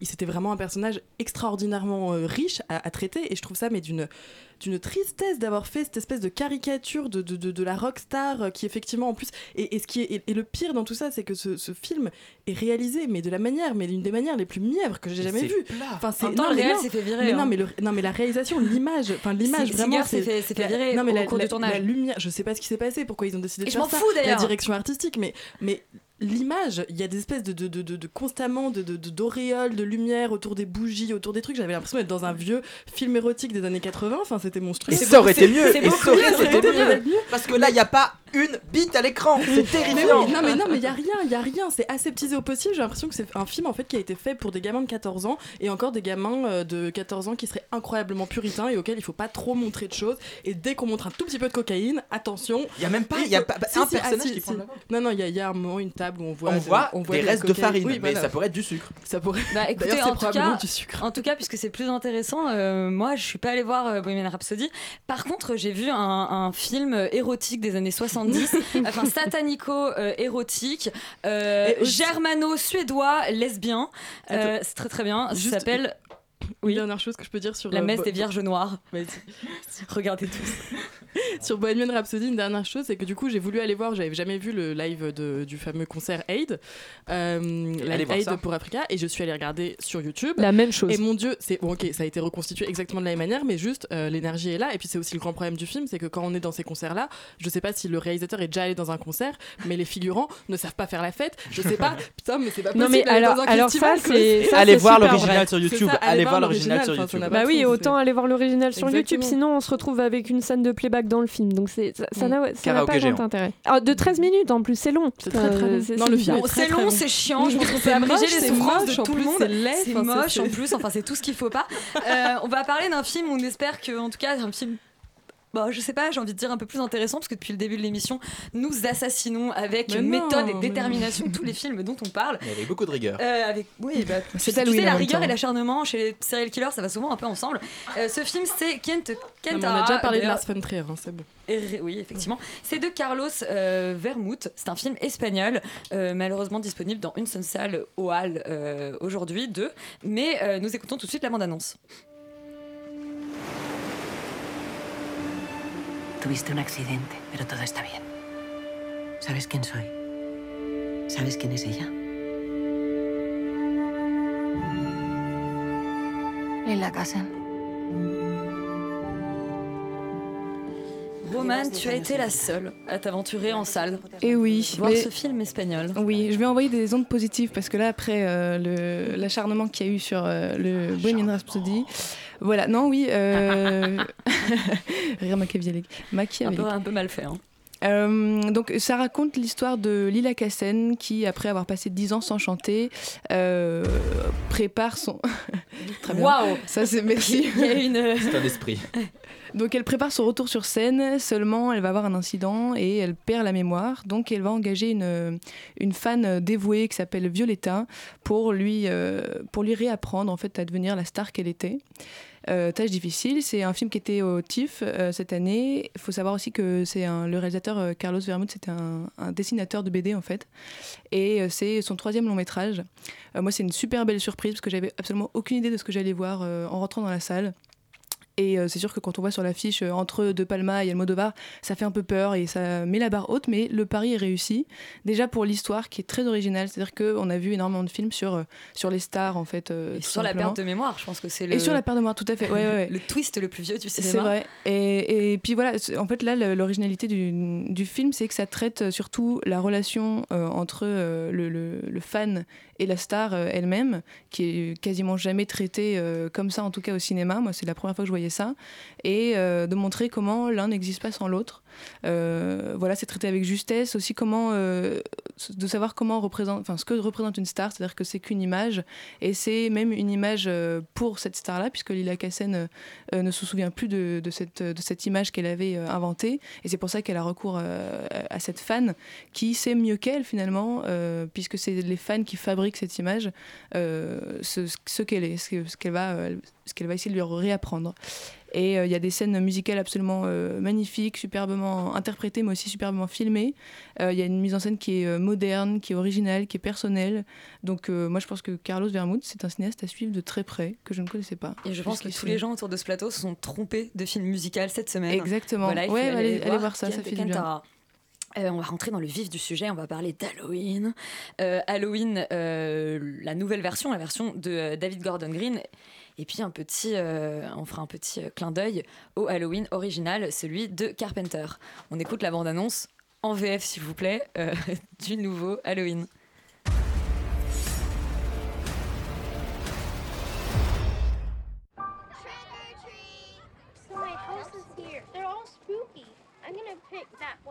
c'était vraiment un personnage extraordinairement euh, riche à, à traiter et je trouve ça mais d'une d'une tristesse d'avoir fait cette espèce de caricature de, de, de, de la rockstar euh, qui effectivement en plus et, et ce qui est et, et le pire dans tout ça c'est que ce, ce film est réalisé mais de la manière mais d'une des manières les plus mièvres que j'ai Et jamais c'est vues enfin mais réel non. s'est fait virer, mais non hein. mais le- non mais la réalisation l'image enfin l'image vraiment s'est fait- virer non mais au la, cours du la- tournage. la lumière je sais pas ce qui s'est passé pourquoi ils ont décidé Et de je faire m'en ça fous, la direction artistique mais mais l'image il y a des espèces de, de, de, de- de constamment de, d'auréoles de lumière autour des bougies autour des trucs. J'avais l'impression d'être dans un vieux film érotique des années 80 enfin c'était monstrueux Et ça aurait été mieux. Et ça aurait été mieux. Parce que là, il n'y a pas une bite à l'écran. C'est mais terrifiant. oui, non mais non mais il y a rien, il y a rien, c'est aseptisé au possible. J'ai l'impression que c'est un film en fait qui a été fait pour des gamins de 14 ans et encore des gamins euh, de 14 ans qui seraient incroyablement puritains et auxquels il faut pas trop montrer de choses et dès qu'on montre un tout petit peu de cocaïne, attention. Il y a même pas- il y a pas- un personnage qui prend de la Non non, il y, a- il y a un moment une table où on voit On de- voit on des restes de farine, Oui, mais voilà. ça pourrait être du sucre. <laughs> Ça pourrait. Bah écoutez, D'ailleurs, c'est en tout, probablement cas, du sucre. en tout cas, puisque c'est plus intéressant, euh, moi je suis pas allée voir euh, Bohemian Rhapsody. Par contre, j'ai vu un, un film érotique des années 70, <laughs> enfin satanico-érotique, Et aussi- germano-suédois, lesbien. Euh, c'est très très bien. Ça s'appelle Une dernière chose que je peux dire sur La euh, messe Bo- des Vierges Noires. Vas-y. <laughs> Regardez tous. <laughs> sur Bohemian Rhapsody, une dernière chose, c'est que du coup, j'ai voulu aller voir, j'avais jamais vu le live de- du fameux concert Aid, euh, live voir Aid ça. pour Africa, et je suis allée regarder sur YouTube. La même chose. Et mon dieu, c'est bon, ok, ça a été reconstitué exactement de la même manière, mais juste euh, l'énergie est là. Et puis c'est aussi le grand problème du film, c'est que quand on est dans ces concerts-là, je sais pas si le réalisateur est déjà allé dans un concert, mais les figurants ne savent pas faire la fête. Je sais pas, <laughs> putain, mais c'est pas possible. Non, mais alors- dans un alors ça, c'est- Allez voir l'original sur YouTube. ça, Allez voir l'original sur YouTube. Bah oui, autant aller voir l'original sur YouTube, sinon on se retrouve avec une scène de playback dans le film. Donc c'est ça ça n'a ça n'a Karaoké pas grand intérêt. Ah, de 13 minutes en plus, c'est long. C'est très, très long. c'est- c'est C'est long, c'est chiant. Je pense qu'on <laughs> c'est peut abréger les c'est souffrances moche, de en tout le plus, monde. c'est C'est moche c'est- en plus. Enfin, c'est tout ce qu'il faut pas. <laughs> Euh, on va parler d'un film. On espère que, en tout cas, un film. Bon, je sais pas, j'ai envie de dire un peu plus intéressant parce que depuis le début de l'émission, nous assassinons avec Mais non, méthode et mais détermination tous les films dont on parle. <laughs> Mais avec beaucoup de rigueur. Euh, avec oui, bah, <laughs> C'est tu sais, la rigueur temps. et l'acharnement chez les serial killers, ça va souvent un peu ensemble. Euh, ce film, c'est Kent Non, Kent mais on a déjà parlé de Lars von Trier, hein, c'est bon. et- Oui, effectivement. C'est de Carlos euh, Vermouth. C'est un film espagnol, euh, malheureusement disponible dans une seule salle au Hall euh, aujourd'hui, deux. Mais euh, nous écoutons tout de suite la bande-annonce. Tuviste un accidente, pero todo está bien. ¿Sabes quién soy? ¿Sabes quién es ella? Lila Cassen. Roman, tu as été la seule à t'aventurer en salle. Et oui, Voir mais- ce film espagnol. Oui, je vais envoyer des ondes positives parce que là, après euh, l'acharnement qu'il y a eu sur euh, le Bohemian Rhapsody, voilà, non, oui, euh... <laughs> rire machiavélique, Un peu, un peu mal fait. hein. Euh, donc ça raconte l'histoire de Lila Kassen qui, après avoir passé 10 ans sans chanter, euh, prépare son... <laughs> Très bien. Waouh Ça c'est merci. <laughs> Une... C'est un esprit. Donc elle prépare son retour sur scène, seulement elle va avoir un incident et elle perd la mémoire. Donc elle va engager une, une fan dévouée qui s'appelle Violetta pour lui, euh, pour lui réapprendre en fait à devenir la star qu'elle était. Euh, Tâche difficile, c'est un film qui était au TIFF euh, cette année. Il faut savoir aussi que c'est le réalisateur euh, Carlos Vermouth, c'était un, un, dessinateur de BD en fait. Et c'est son troisième long métrage. Moi, c'est une super belle surprise parce que j'avais absolument aucune idée de ce que j'allais voir en rentrant dans la salle. Et euh, c'est sûr que quand on voit sur l'affiche euh, entre De Palma et Almodovar, ça fait un peu peur et ça met la barre haute, mais le pari est réussi. Déjà pour l'histoire qui est très originale, c'est-à-dire qu'on a vu énormément de films sur, euh, sur les stars en fait. et sur la perte de mémoire, je pense que c'est le. Et sur la perte de mémoire, tout à fait. Ouais, ouais. <laughs> le twist le plus vieux du cinéma. C'est vrai. Et, et, puis voilà, en fait là, l'originalité du, du film, c'est que ça traite surtout la relation euh, entre euh, le, le, le, fan et la star euh, elle-même, qui est quasiment jamais traitée comme ça, en tout cas au cinéma. Moi, c'est la première fois que je voyais ça. Et de montrer comment l'un n'existe pas sans l'autre. Euh, voilà, c'est traité avec justesse. Aussi, comment, euh, de savoir comment représente, enfin, ce que représente une star, c'est-à-dire que c'est qu'une image, et c'est même une image euh, pour cette star-là, puisque Lila Kassen ne se souvient plus de, cette, image qu'elle avait inventée, et c'est pour ça qu'elle a recours à cette fan qui sait mieux qu'elle finalement, puisque c'est les fans qui fabriquent cette image, ce, ce qu'elle est, ce qu'elle va, ce qu'elle va essayer de lui réapprendre. Et il euh, y a des scènes musicales absolument euh, magnifiques, superbement interprétées, mais aussi superbement filmées. Il euh, y a une mise en scène qui est moderne, qui est originale, qui est personnelle. Donc moi, je pense que Carlos Vermouth, c'est un cinéaste à suivre de très près, que je ne connaissais pas. Et je pense que tous les gens autour de ce plateau se sont trompés de films musicaux cette semaine. Exactement. Voilà, il ouais, allez, voir, allez voir ça, ça fait bien. Euh, on va rentrer dans le vif du sujet, on va parler d'Halloween. Euh, Halloween, euh, la nouvelle version, la version de David Gordon Green. Et puis un petit, on fera un petit clin d'œil au Halloween original, celui de Carpenter. On écoute la bande-annonce en VF, s'il vous plaît, <laughs> du nouveau Halloween.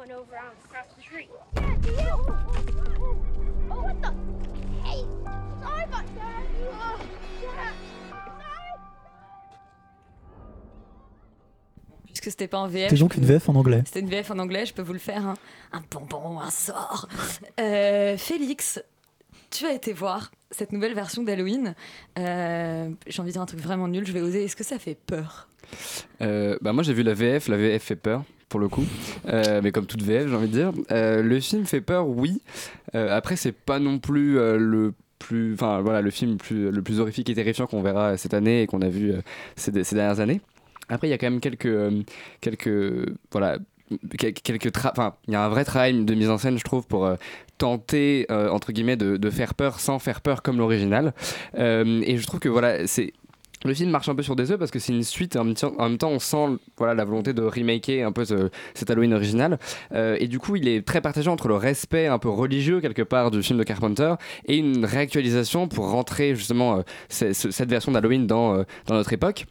Over on across the street. Yeah, yeah. Oh, oh, oh, what the? Hey, sorry about that. Oh, yeah. Puisque c'était pas en VF. C'était donc une VF en anglais. C'était une VF en anglais, je peux vous le faire. Hein. Un bonbon, un sort. <laughs> Euh, Félix, tu as été voir cette nouvelle version d'Halloween. Euh, J'ai envie de dire un truc vraiment nul, je vais oser. Est-ce que ça fait peur? Euh, bah Moi j'ai vu la VF, la VF fait peur pour le coup, euh, mais comme toute VF, j'ai envie de dire. Euh, le film fait peur, oui. Euh, après, c'est pas non plus euh, le plus, enfin voilà, le film plus, le plus horrifique et terrifiant qu'on verra cette année et qu'on a vu ces, ces, dernières années. Après, il y a quand même quelques, quelques, voilà. Quelques enfin, il y a un vrai travail de mise en scène, je trouve, pour tenter entre guillemets de, faire peur sans faire peur comme l'original. et je trouve que voilà, c'est le film marche un peu sur des œufs parce que c'est une suite en même, temps, on sent voilà la volonté de remaker un peu ce, cet Halloween original euh, et du coup il est très partagé entre le respect un peu religieux quelque part du film de Carpenter et une réactualisation pour rentrer justement euh, cette version d'Halloween dans, euh, dans notre époque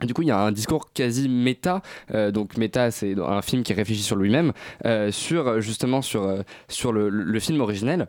du coup, il y a un discours quasi méta. Euh, donc, méta, c'est un film qui réfléchit sur lui-même, euh, sur justement sur, euh, le, film originel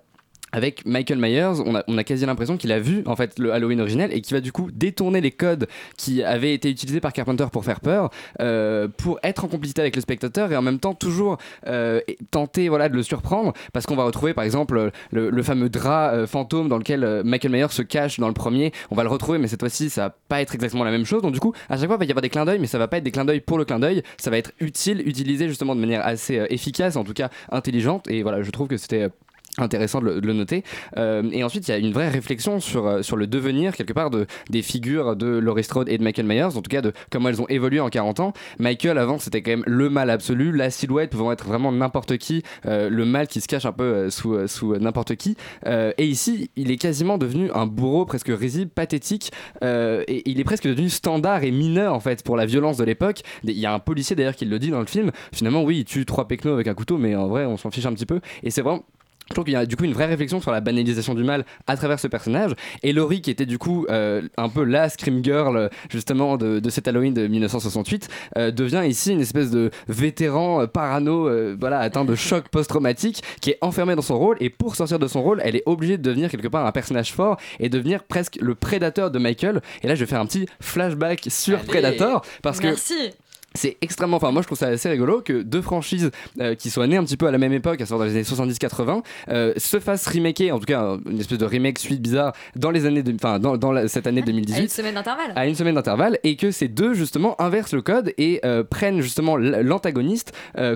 avec Michael Myers, on a, quasi l'impression qu'il a vu en fait le Halloween originel et qui va du coup détourner les codes qui avaient été utilisés par Carpenter pour faire peur, euh, pour être en complicité avec le spectateur et en même temps toujours euh, tenter voilà de le surprendre. Parce qu'on va retrouver par exemple le, le fameux drap euh, fantôme dans lequel Michael Myers se cache dans le premier, on va le retrouver mais cette fois-ci ça va pas être exactement la même chose. Donc du coup à chaque fois il va y avoir des clins d'œil mais ça va pas être des clins d'œil pour le clin d'œil, ça va être utile, utilisé justement de manière assez efficace en tout cas intelligente. Et voilà je trouve que c'était intéressant de le, noter. Euh, et ensuite il y a une vraie réflexion sur, euh, sur le devenir quelque part de, des figures de Laurie Strode et de Michael Myers en tout cas de comment elles ont évolué en 40 ans. Michael avant c'était quand même le mal absolu. La silhouette pouvant être vraiment n'importe qui euh, le mal qui se cache un peu sous, sous n'importe qui. Et ici il est quasiment devenu un bourreau presque risible pathétique et il est presque devenu standard et mineur en fait pour la violence de l'époque. Il y a un policier d'ailleurs qui le dit dans le film. Finalement oui il tue trois pecnos avec un couteau mais en vrai on s'en fiche un petit peu. Et c'est vraiment je trouve qu'il y a du coup une vraie réflexion sur la banalisation du mal à travers ce personnage. Et Laurie, qui était du coup euh, un peu la Scream Girl justement de, de cet Halloween de 1968, euh, devient ici une espèce de vétéran euh, parano, voilà, atteint de choc post-traumatique, qui est enfermé dans son rôle. Et pour sortir de son rôle, elle est obligée de devenir quelque part un personnage fort et devenir presque le prédateur de Michael. Et là, je vais faire un petit flashback sur Allez. Predator parce que Merci. C'est extrêmement. Enfin, moi je trouve ça assez rigolo que deux franchises euh, qui soient nées un petit peu à la même époque, à savoir dans les années 70-80, euh, se fassent remaker, en tout cas une espèce de remake suite bizarre, dans les années. de- Enfin, dans, dans la- cette année À une 2018 semaine d'intervalle. à une semaine d'intervalle et que ces deux justement inversent le code et euh, prennent justement l'antagoniste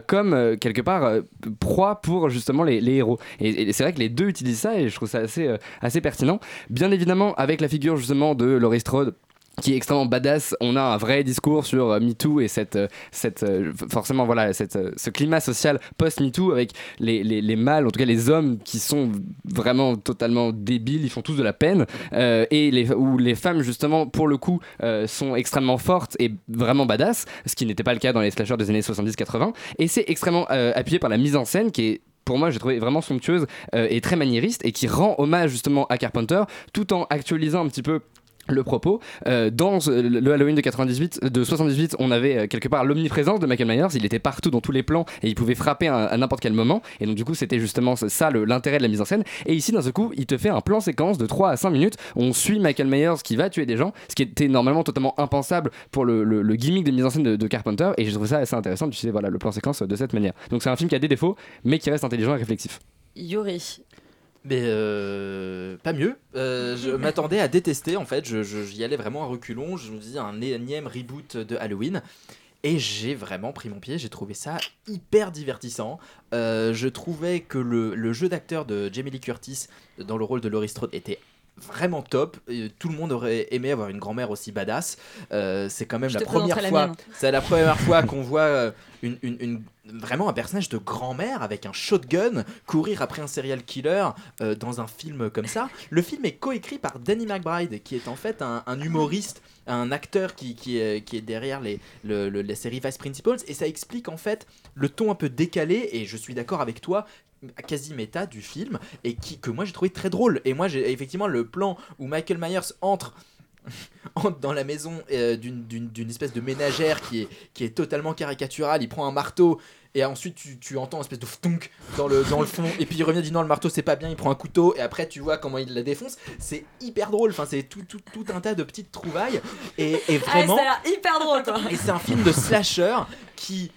comme quelque part proie pour justement les, les héros et, et c'est vrai que les deux utilisent ça et je trouve ça assez, assez pertinent bien évidemment avec la figure justement de Laurie Strode qui est extrêmement badass. On a un vrai discours sur euh, MeToo et cette, euh, cette euh, forcément voilà, cette, ce climat social post-MeToo avec les, les, les mâles, en tout cas les hommes qui sont vraiment totalement débiles, ils font tous de la peine, et les, où les femmes justement pour le coup sont extrêmement fortes et vraiment badass, ce qui n'était pas le cas dans les slashers des années 70-80. Et c'est extrêmement appuyé par la mise en scène qui est pour moi, j'ai trouvé vraiment somptueuse et très maniériste et qui rend hommage justement à Carpenter tout en actualisant un petit peu le propos. Euh, dans ce- le Halloween de 98, de 78, on avait euh, quelque part l'omniprésence de Michael Myers. Il était partout dans tous les plans et il pouvait frapper à, n'importe quel moment. Et donc du coup, c'était justement ça l'intérêt de la mise en scène. Et ici, d'un seul coup, il te fait un plan séquence de 3 à 5 minutes. On suit Michael Myers qui va tuer des gens, ce qui était normalement totalement impensable pour le gimmick de mise en scène de, de Carpenter. Et j'ai trouvé ça assez intéressant d'utiliser voilà, le plan séquence de cette manière. Donc c'est un film qui a des défauts, mais qui reste intelligent et réflexif. Yuri. Mais euh, pas mieux. Euh, je <laughs> m'attendais à détester en fait. Je, je- j'y allais vraiment à reculons. Je me dis un énième reboot de Halloween. Et j'ai vraiment pris mon pied. J'ai trouvé ça hyper divertissant. Euh, je trouvais que le, le jeu d'acteur de Jamie Lee Curtis dans le rôle de Laurie Strode était vraiment top. Et tout le monde aurait aimé avoir une grand-mère aussi badass. Euh, c'est quand même Je la première fois. C'est la première fois qu'on voit une, une- une- vraiment un personnage de grand-mère avec un shotgun courir après un serial killer euh, dans un film comme ça. Le film est coécrit par Danny McBride, qui est en fait un, humoriste, un acteur qui, qui, est, derrière les, le- le- la série Vice Principals, et ça explique en fait le ton un peu décalé, et je suis d'accord avec toi, quasi méta du film et qui que moi j'ai trouvé très drôle et moi j'ai effectivement le plan où Michael Myers entre <laughs> entre dans la maison euh, d'une espèce de ménagère qui est, qui est totalement caricaturale. Il prend un marteau et ensuite tu, tu entends une espèce de ftonk dans le, dans le fond. Et puis il revient, dit non, le marteau c'est pas bien, il prend un couteau et après tu vois comment il la défonce. C'est hyper drôle. Enfin, c'est tout, tout, tout un tas de petites trouvailles. Et, et vraiment. Ah, ça a l'air hyper drôle, quoi. Et c'est un film de slasher qui,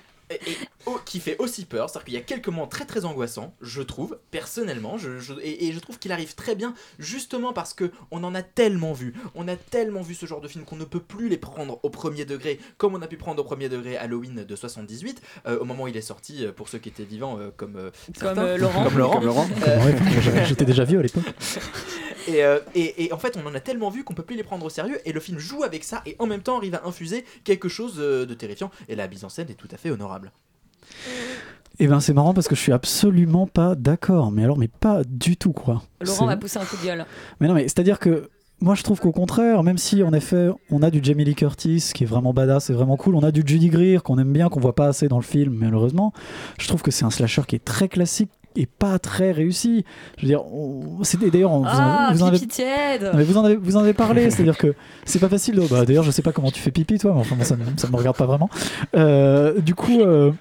oh, qui fait aussi peur. C'est-à-dire qu'il y a quelques moments très très angoissants, je trouve, personnellement. Je, je- et, et je trouve qu'il arrive très bien, justement parce que on en a tellement vu. On a tellement vu ce genre de film qu'on ne peut plus les prendre au premier degré, comme on a pu prendre au premier degré Halloween de 78, euh, au moment où il est sorti, euh, pour ceux qui étaient vivants, euh, comme, euh, certains. euh, <laughs> Laurent. Comme Laurent. Comme Laurent. Euh, J'étais déjà vieux à l'époque. <laughs> et, euh, et- et en fait, on en a tellement vu qu'on peut plus les prendre au sérieux. Et le film joue avec ça et en même temps arrive à infuser quelque chose euh, de terrifiant. Et la mise en scène est tout à fait honorable. Et ben c'est marrant parce que je suis absolument pas d'accord. Mais alors, mais pas du tout quoi. Laurent C'est- va pousser un coup de gueule. Mais non, mais c'est-à-dire que moi je trouve qu'au contraire, même si en effet on a du Jamie Lee Curtis qui est vraiment badass et vraiment cool, on a du Judy Greer qu'on aime bien, qu'on voit pas assez dans le film malheureusement, je trouve que c'est un slasher qui est très classique et pas très réussi. Je veux dire, c'était d'ailleurs vous, en- Ah, vous en avez non, mais vous en avez, vous en avez parlé, c'est-à-dire que c'est pas facile. De... Bah, D'ailleurs, je sais pas comment tu fais pipi, toi, mais enfin, ça, ça me regarde pas vraiment. Euh, du coup, euh,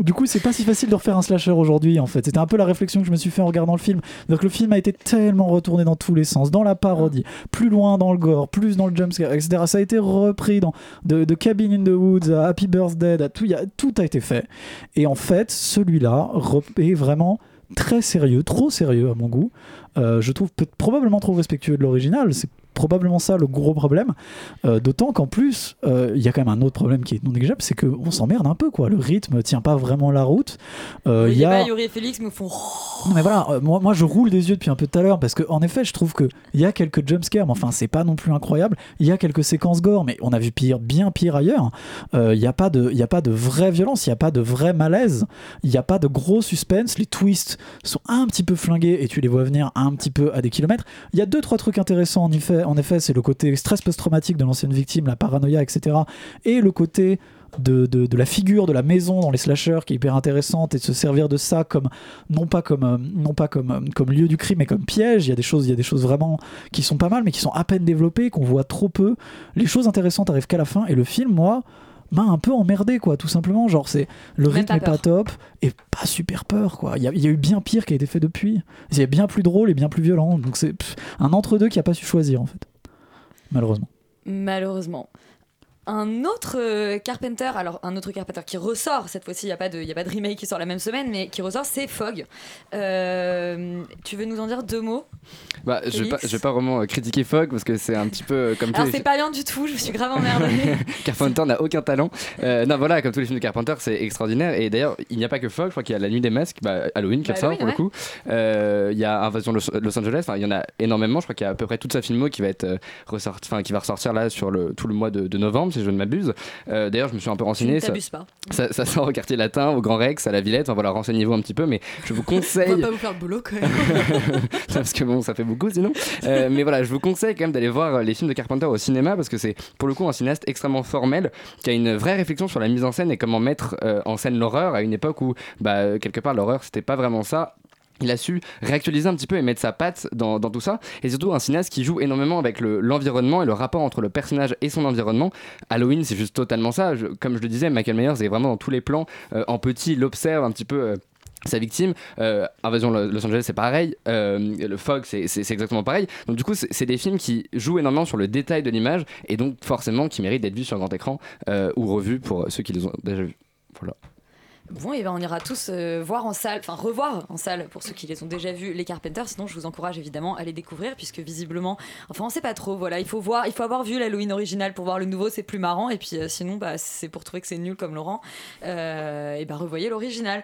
du coup, c'est pas si facile de refaire un slasher aujourd'hui, en fait. C'était un peu la réflexion que je me suis fait en regardant le film. Donc, le film a été tellement retourné dans tous les sens, dans la parodie, plus loin dans le gore, plus dans le jumpscare, etc. Ça a été repris dans de, Cabin in the Woods à Happy Birthday, à tout, y a, tout a été fait. Et en fait, celui-là est vraiment très sérieux, trop sérieux à mon goût. Euh, je trouve probablement trop respectueux de l'original. C'est probablement ça le gros problème. Euh, D'autant qu'en plus, euh, il y a quand même un autre problème qui est non négligeable, c'est qu'on s'emmerde un peu. quoi. Le rythme tient pas vraiment la route. Euh, Il y y a Yuri et Félix me font. Non, mais voilà, euh, moi, moi je roule des yeux depuis un peu tout à l'heure parce que en effet je trouve que il y a quelques jumpscares, mais enfin c'est pas non plus incroyable. Il y a quelques séquences gore, mais on a vu pire, bien pire ailleurs. Il n'y a pas de, il y a pas de vraie violence, il n'y a pas de vrai malaise, il n'y a pas de gros suspense. Les twists sont un petit peu flingués et tu les vois venir un petit peu à des kilomètres. Il y a deux trois trucs intéressants en effet. En effet, c'est le côté stress post-traumatique de l'ancienne victime, la paranoïa, etc. Et le côté de, de, la figure de la maison dans les slashers qui est hyper intéressante et de se servir de ça comme non pas comme euh, euh, comme lieu du crime mais comme piège il y a des choses il y a des choses vraiment qui sont pas mal mais qui sont à peine développées qu'on voit trop peu les choses intéressantes arrivent qu'à la fin et le film moi m'a un peu emmerdé quoi tout simplement. Genre c'est le rythme pas est pas top et pas super peur quoi. Il y, a- il y a eu bien pire qui a été fait depuis. A bien plus drôle et bien plus violent. Donc c'est un entre deux qui a pas su choisir en fait. Malheureusement. Malheureusement. Un autre euh, Carpenter, alors un autre Carpenter qui ressort, cette fois-ci il n'y a, pas de- y a pas de remake qui sort la même semaine, mais qui ressort, c'est Fog. Euh, tu veux nous en dire deux mots Bah, je Félix je vais pas vraiment euh, critiquer Fogg parce que c'est un petit peu euh, comme tous Alors les c'est pas bien du tout, je me suis grave emmerdée. <laughs> Carpenter n'a aucun talent. Euh, non, voilà, comme tous les films de Carpenter, c'est extraordinaire. Et d'ailleurs, il n'y a pas que Fogg, je crois qu'il y a La Nuit des Masques, bah, Halloween qui Bah, ressort pour le coup. Il y a Invasion Los, Los Angeles, il y en a énormément. Je crois qu'il y a à peu près toute sa filmo qui va être ressorti- qui va ressortir là sur le, tout le mois de, de novembre, si je ne m'abuse. Euh, d'ailleurs, je me suis un peu renseigné. ça- pas. Ça, ça sort au quartier latin, au Grand Rex, à la Villette. Enfin voilà, renseignez-vous un petit peu, mais je vous On va conseille. pas vous faire le boulot quand même. <laughs> parce que bon, ça fait beaucoup sinon. Euh, mais voilà, je vous conseille quand même d'aller voir euh, les films de Carpenter au cinéma parce que c'est pour le coup un cinéaste extrêmement formel qui a une vraie réflexion sur la mise en scène et comment mettre euh, en scène l'horreur à une époque où, bah, quelque part, l'horreur c'était pas vraiment ça. Il a su réactualiser un petit peu et mettre sa patte dans, tout ça. Et surtout un cinéaste qui joue énormément avec le- l'environnement et le rapport entre le personnage et son environnement. Halloween, c'est juste totalement ça. Comme je le disais, Michael Myers est vraiment dans tous les plans. Euh, en petit, il observe un petit peu. euh, sa victime, Euh, Invasion Lo- Los Angeles c'est pareil, Euh, le Fog c'est exactement pareil. Donc du coup c'est des films qui jouent énormément sur le détail de l'image et donc forcément qui méritent d'être vus sur grand écran ou revus pour ceux qui les ont déjà vus. Voilà. Bon, et ben on ira tous euh, voir en salle, enfin revoir en salle pour ceux qui les ont déjà vus les Carpenters. Sinon, je vous encourage évidemment à les découvrir puisque visiblement, enfin on sait pas trop. Voilà, il faut voir, il faut avoir vu l'Halloween original pour voir le nouveau, c'est plus marrant. Et puis euh, sinon, bah c'est pour trouver que c'est nul comme Laurent. Euh, et ben revoyez l'original.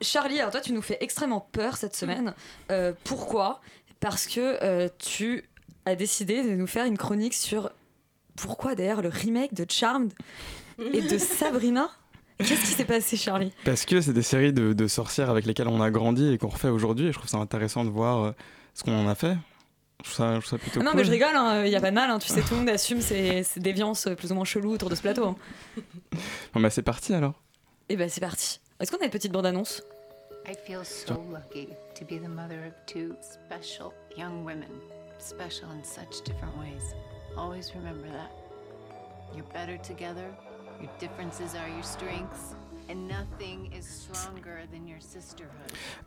Charlie, alors toi tu nous fais extrêmement peur cette semaine. Pourquoi? Parce que tu as décidé de nous faire une chronique sur pourquoi d'ailleurs le remake de Charmed et de <laughs> Sabrina? Qu'est-ce qui s'est passé, Charlie? Parce que c'est des séries de, de sorcières avec lesquelles on a grandi et qu'on refait aujourd'hui. Et je trouve ça intéressant de voir euh, ce qu'on en a fait. Je trouve ça, je trouve ça plutôt Ah non, cool. mais je rigole, il n'y a pas de mal, hein, tu sais, tout le monde assume ses, ses déviances euh, plus ou moins cheloues autour de ce plateau. hein. Bon, bah, c'est parti alors. Et ben c'est parti. Est-ce qu'on a une petite bande-annonce? I feel so lucky to be the mother of two special young women, special in such different ways. Always remember that. You're better together,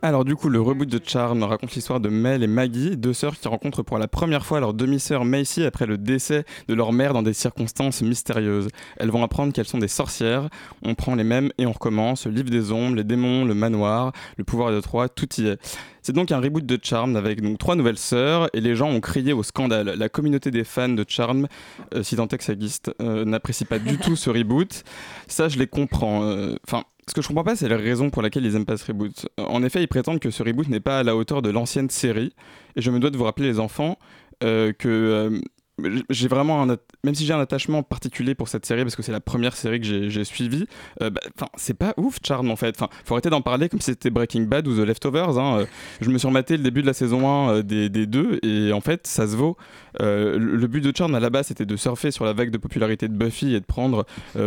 Alors du coup, le reboot de Charm raconte l'histoire de Mel et Maggie, deux sœurs qui rencontrent pour la première fois leur demi-sœur Macy après le décès de leur mère dans des circonstances mystérieuses. Elles vont apprendre qu'elles sont des sorcières. On prend les mêmes et on recommence. Le livre des ombres, les démons, le manoir, le pouvoir de Troie, tout y est. C'est donc un reboot de Charm avec donc trois nouvelles sœurs et les gens ont crié au scandale. La communauté des fans de Charm, euh, si tant est que ça existe, euh, n'apprécie pas du <laughs> tout ce reboot. Ça, je les comprends. Euh, Enfin. ce que je comprends pas, c'est la raison pour laquelle ils aiment pas ce reboot. En effet, ils prétendent que ce reboot n'est pas à la hauteur de l'ancienne série. Et je me dois de vous rappeler, les enfants, euh, que euh, j'ai vraiment un, même si j'ai un attachement particulier pour cette série parce que c'est la première série que j'ai- suivie euh, bah, enfin c'est pas ouf Charm en fait enfin faut arrêter d'en parler comme si c'était Breaking Bad ou The Leftovers hein. Euh, je me suis rematé le début de la saison 1 euh, des, des deux et en fait ça se vaut le but de Charm à la base c'était de surfer sur la vague de popularité de Buffy et de prendre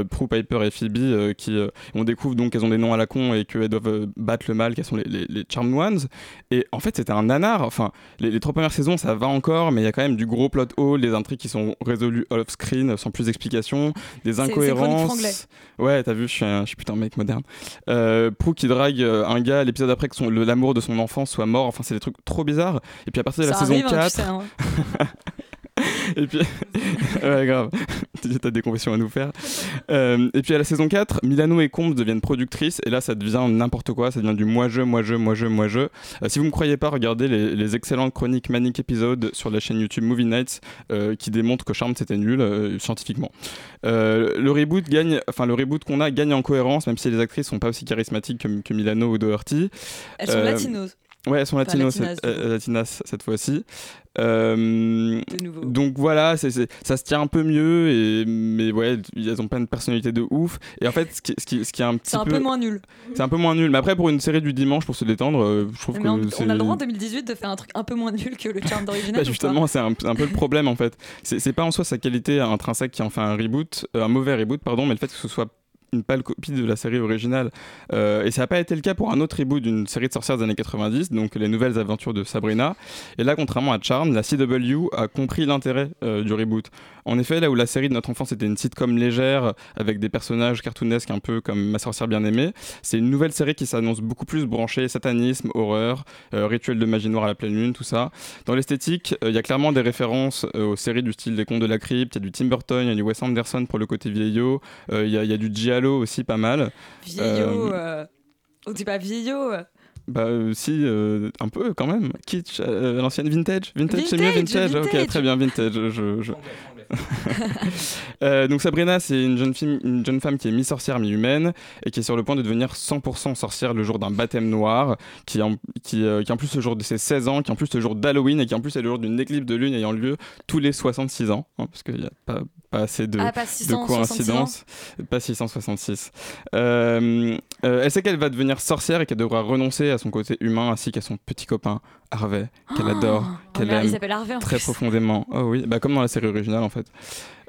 Prue Piper et Phoebe qui on découvre donc qu'elles ont des noms à la con et qu'elles doivent battre le mal qu'elles sont les, les, les Charmed Ones et en fait c'était un nanar enfin les, les trois premières saisons ça va encore mais il y a quand même du gros plot hole des intrigues qui sont résolues off screen sans plus d'explications des incohérences. ouais t'as vu je suis, un, je suis putain mec moderne. Euh, Prue qui drague euh, un gars l'épisode après que son- l'amour de son enfant soit mort. Enfin c'est des trucs trop bizarres. Et puis à partir de la Ça saison arrive, hein, tu 4 sais, hein. <laughs> et puis, <laughs> ouais, grave, <laughs> t'as des confessions à nous faire. Euh, et puis à la saison 4, Milano et Combs deviennent productrices, et là ça devient n'importe quoi, ça devient du moi-je, moi-je, moi-je, moi-je. Euh, si vous me croyez pas, regardez les, les excellentes chroniques Manic épisodes sur la chaîne YouTube Movie Nights euh, qui démontrent que Charmed c'était nul euh, scientifiquement. Le reboot gagne, enfin le reboot qu'on a gagne en cohérence, même si les actrices sont pas aussi charismatiques que, que Milano ou Doherty. Elles sont latinos. Ouais, elles sont Enfin, latinos, latinas, cette, euh, latinas cette fois-ci. Euh, De nouveau. donc voilà, ça se tient un peu mieux, et, mais ouais, elles ont pas une personnalité de ouf. Et en fait, ce qui, ce qui, ce qui est un petit C'est un peu moins nul. C'est un peu moins nul. Mais après, pour une série du dimanche, pour se détendre, euh, je trouve Mais que on, on a le droit en 2018 de faire un truc un peu moins nul que le charme d'original. Bah, justement, c'est un, un peu le problème en fait. C'est c'est pas en soi sa qualité intrinsèque qui en fait un reboot, euh, un mauvais reboot, pardon, mais le fait que ce soit une pâle copie de la série originale. Euh, et ça n'a pas été le cas pour un autre reboot d'une série de sorcières des années 90, donc les nouvelles aventures de Sabrina. Et là, contrairement à Charm, la CW a compris l'intérêt euh, du reboot. En effet, là où la série de notre enfance était une sitcom légère, avec des personnages cartoonesques un peu comme Ma sorcière bien-aimée, c'est une nouvelle série qui s'annonce beaucoup plus branchée satanisme, horreur, euh, rituel de magie noire à la pleine lune, tout ça. Dans l'esthétique, euh, il y a clairement des références aux séries du style des contes de la crypte, il y a du Tim Burton, il y a du Wes Anderson pour le côté vieillot, il y, y a du Aussi pas mal. Vieillot. Euh, euh, On dit pas vieillot. Bah euh, si, euh, un peu quand même. Kitsch, euh, l'ancienne vintage. Vintage, c'est mieux Vintage, vintage. Ok, très bien, vintage. Je, je- <laughs> Euh, donc Sabrina, c'est une jeune, fille, une jeune femme qui est mi-sorcière, mi-humaine, et qui est sur le point de devenir 100% sorcière le jour d'un baptême noir, qui, en, qui, euh, qui en plus le jour de ses 16 ans, qui en plus le jour d'Halloween, et qui en plus est le jour d'une éclipse de lune ayant lieu tous les 66 ans, hein, parce qu'il n'y a pas, pas assez de, Ah, pas de 666 coïncidences. Pas 666. Euh, euh, elle sait qu'elle va devenir sorcière et qu'elle devra renoncer à son côté humain ainsi qu'à son petit copain Harvey, qu'elle Oh adore, qu'elle aime Harvey en très plus. profondément. Oh oui, bah comme dans la série originale en fait.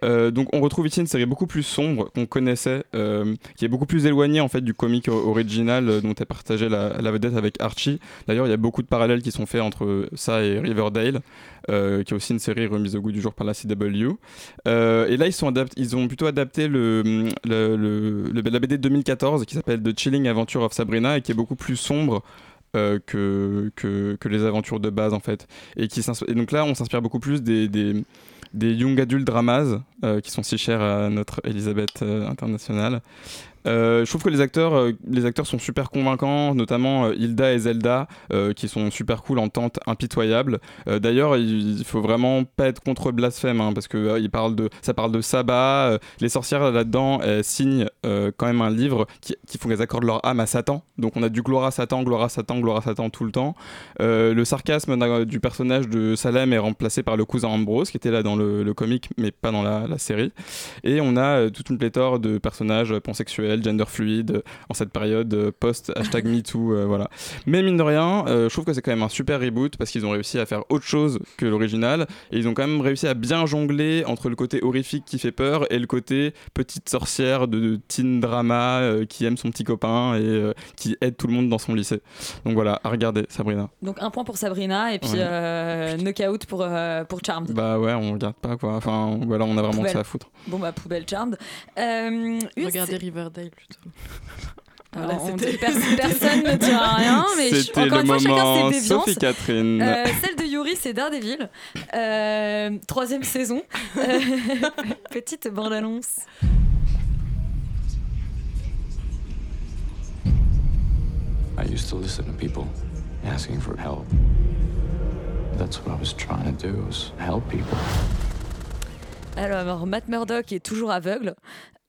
Euh, donc on retrouve ici une série beaucoup plus sombre qu'on connaissait, euh, qui est beaucoup plus éloignée en fait du comique o- original euh, dont elle partageait la, la vedette avec Archie. D'ailleurs, il y a beaucoup de parallèles qui sont faits entre ça et Riverdale, qui est aussi une série remise au goût du jour par la CW. Et là, ils, sont ils ont plutôt adapté le, le, le- le- la BD de 2014 qui s'appelle The Chilling Adventure of Sabrina et qui est beaucoup plus sombre. Euh, que, que, les aventures de base en fait. Et, qui donc là on s'inspire beaucoup plus des, des, des young adult dramas euh, qui sont si chers à notre Elisabeth euh, internationale Euh, je trouve que les acteurs, euh, les acteurs sont super convaincants, notamment euh, Hilda et Zelda, qui sont super cool en tente impitoyable. D'ailleurs, il, il faut vraiment pas être contre blasphème, hein, parce que ça parle de sabbat. les sorcières là-dedans signent quand même un livre qui, qui font qu'elles accordent leur âme à Satan. Donc on a du gloire à Satan, gloire à Satan, gloire à Satan tout le temps. Le sarcasme du personnage de Salem est remplacé par le cousin Ambrose, qui était là dans le, comic, mais pas dans la, la série. Et on a toute une pléthore de personnages euh, gender fluides, euh, en cette période euh, post hashtag MeToo, euh, voilà. Mais mine de rien, euh, je trouve que c'est quand même un super reboot parce qu'ils ont réussi à faire autre chose que l'original et ils ont quand même réussi à bien jongler entre le côté horrifique qui fait peur et le côté petite sorcière de teen drama euh, qui aime son petit copain et euh, qui aide tout le monde dans son lycée. Donc voilà, à regarder Sabrina. Donc un point pour Sabrina et puis Ouais. euh, knockout pour, euh, pour Charmed. Bah ouais, on regarde pas quoi. Enfin voilà, on a vraiment Poubelle. ça à foutre. Bon bah poubelle Charmed. Euh, Regardez sé- Riverdale plutôt. <laughs> Alors, Voilà, on c'était- dit- <laughs> pers- personne ne dira rien, mais je- C'était encore le une fois, chacun moment ses déviances. Sophie Catherine. Euh, celle de Yuri, c'est Daredevil. Euh, troisième saison. Euh, <laughs> petite bande-annonce. I used to listen to people asking for help. That's what I was trying to do, was help people. Alors, Matt Murdock est toujours aveugle.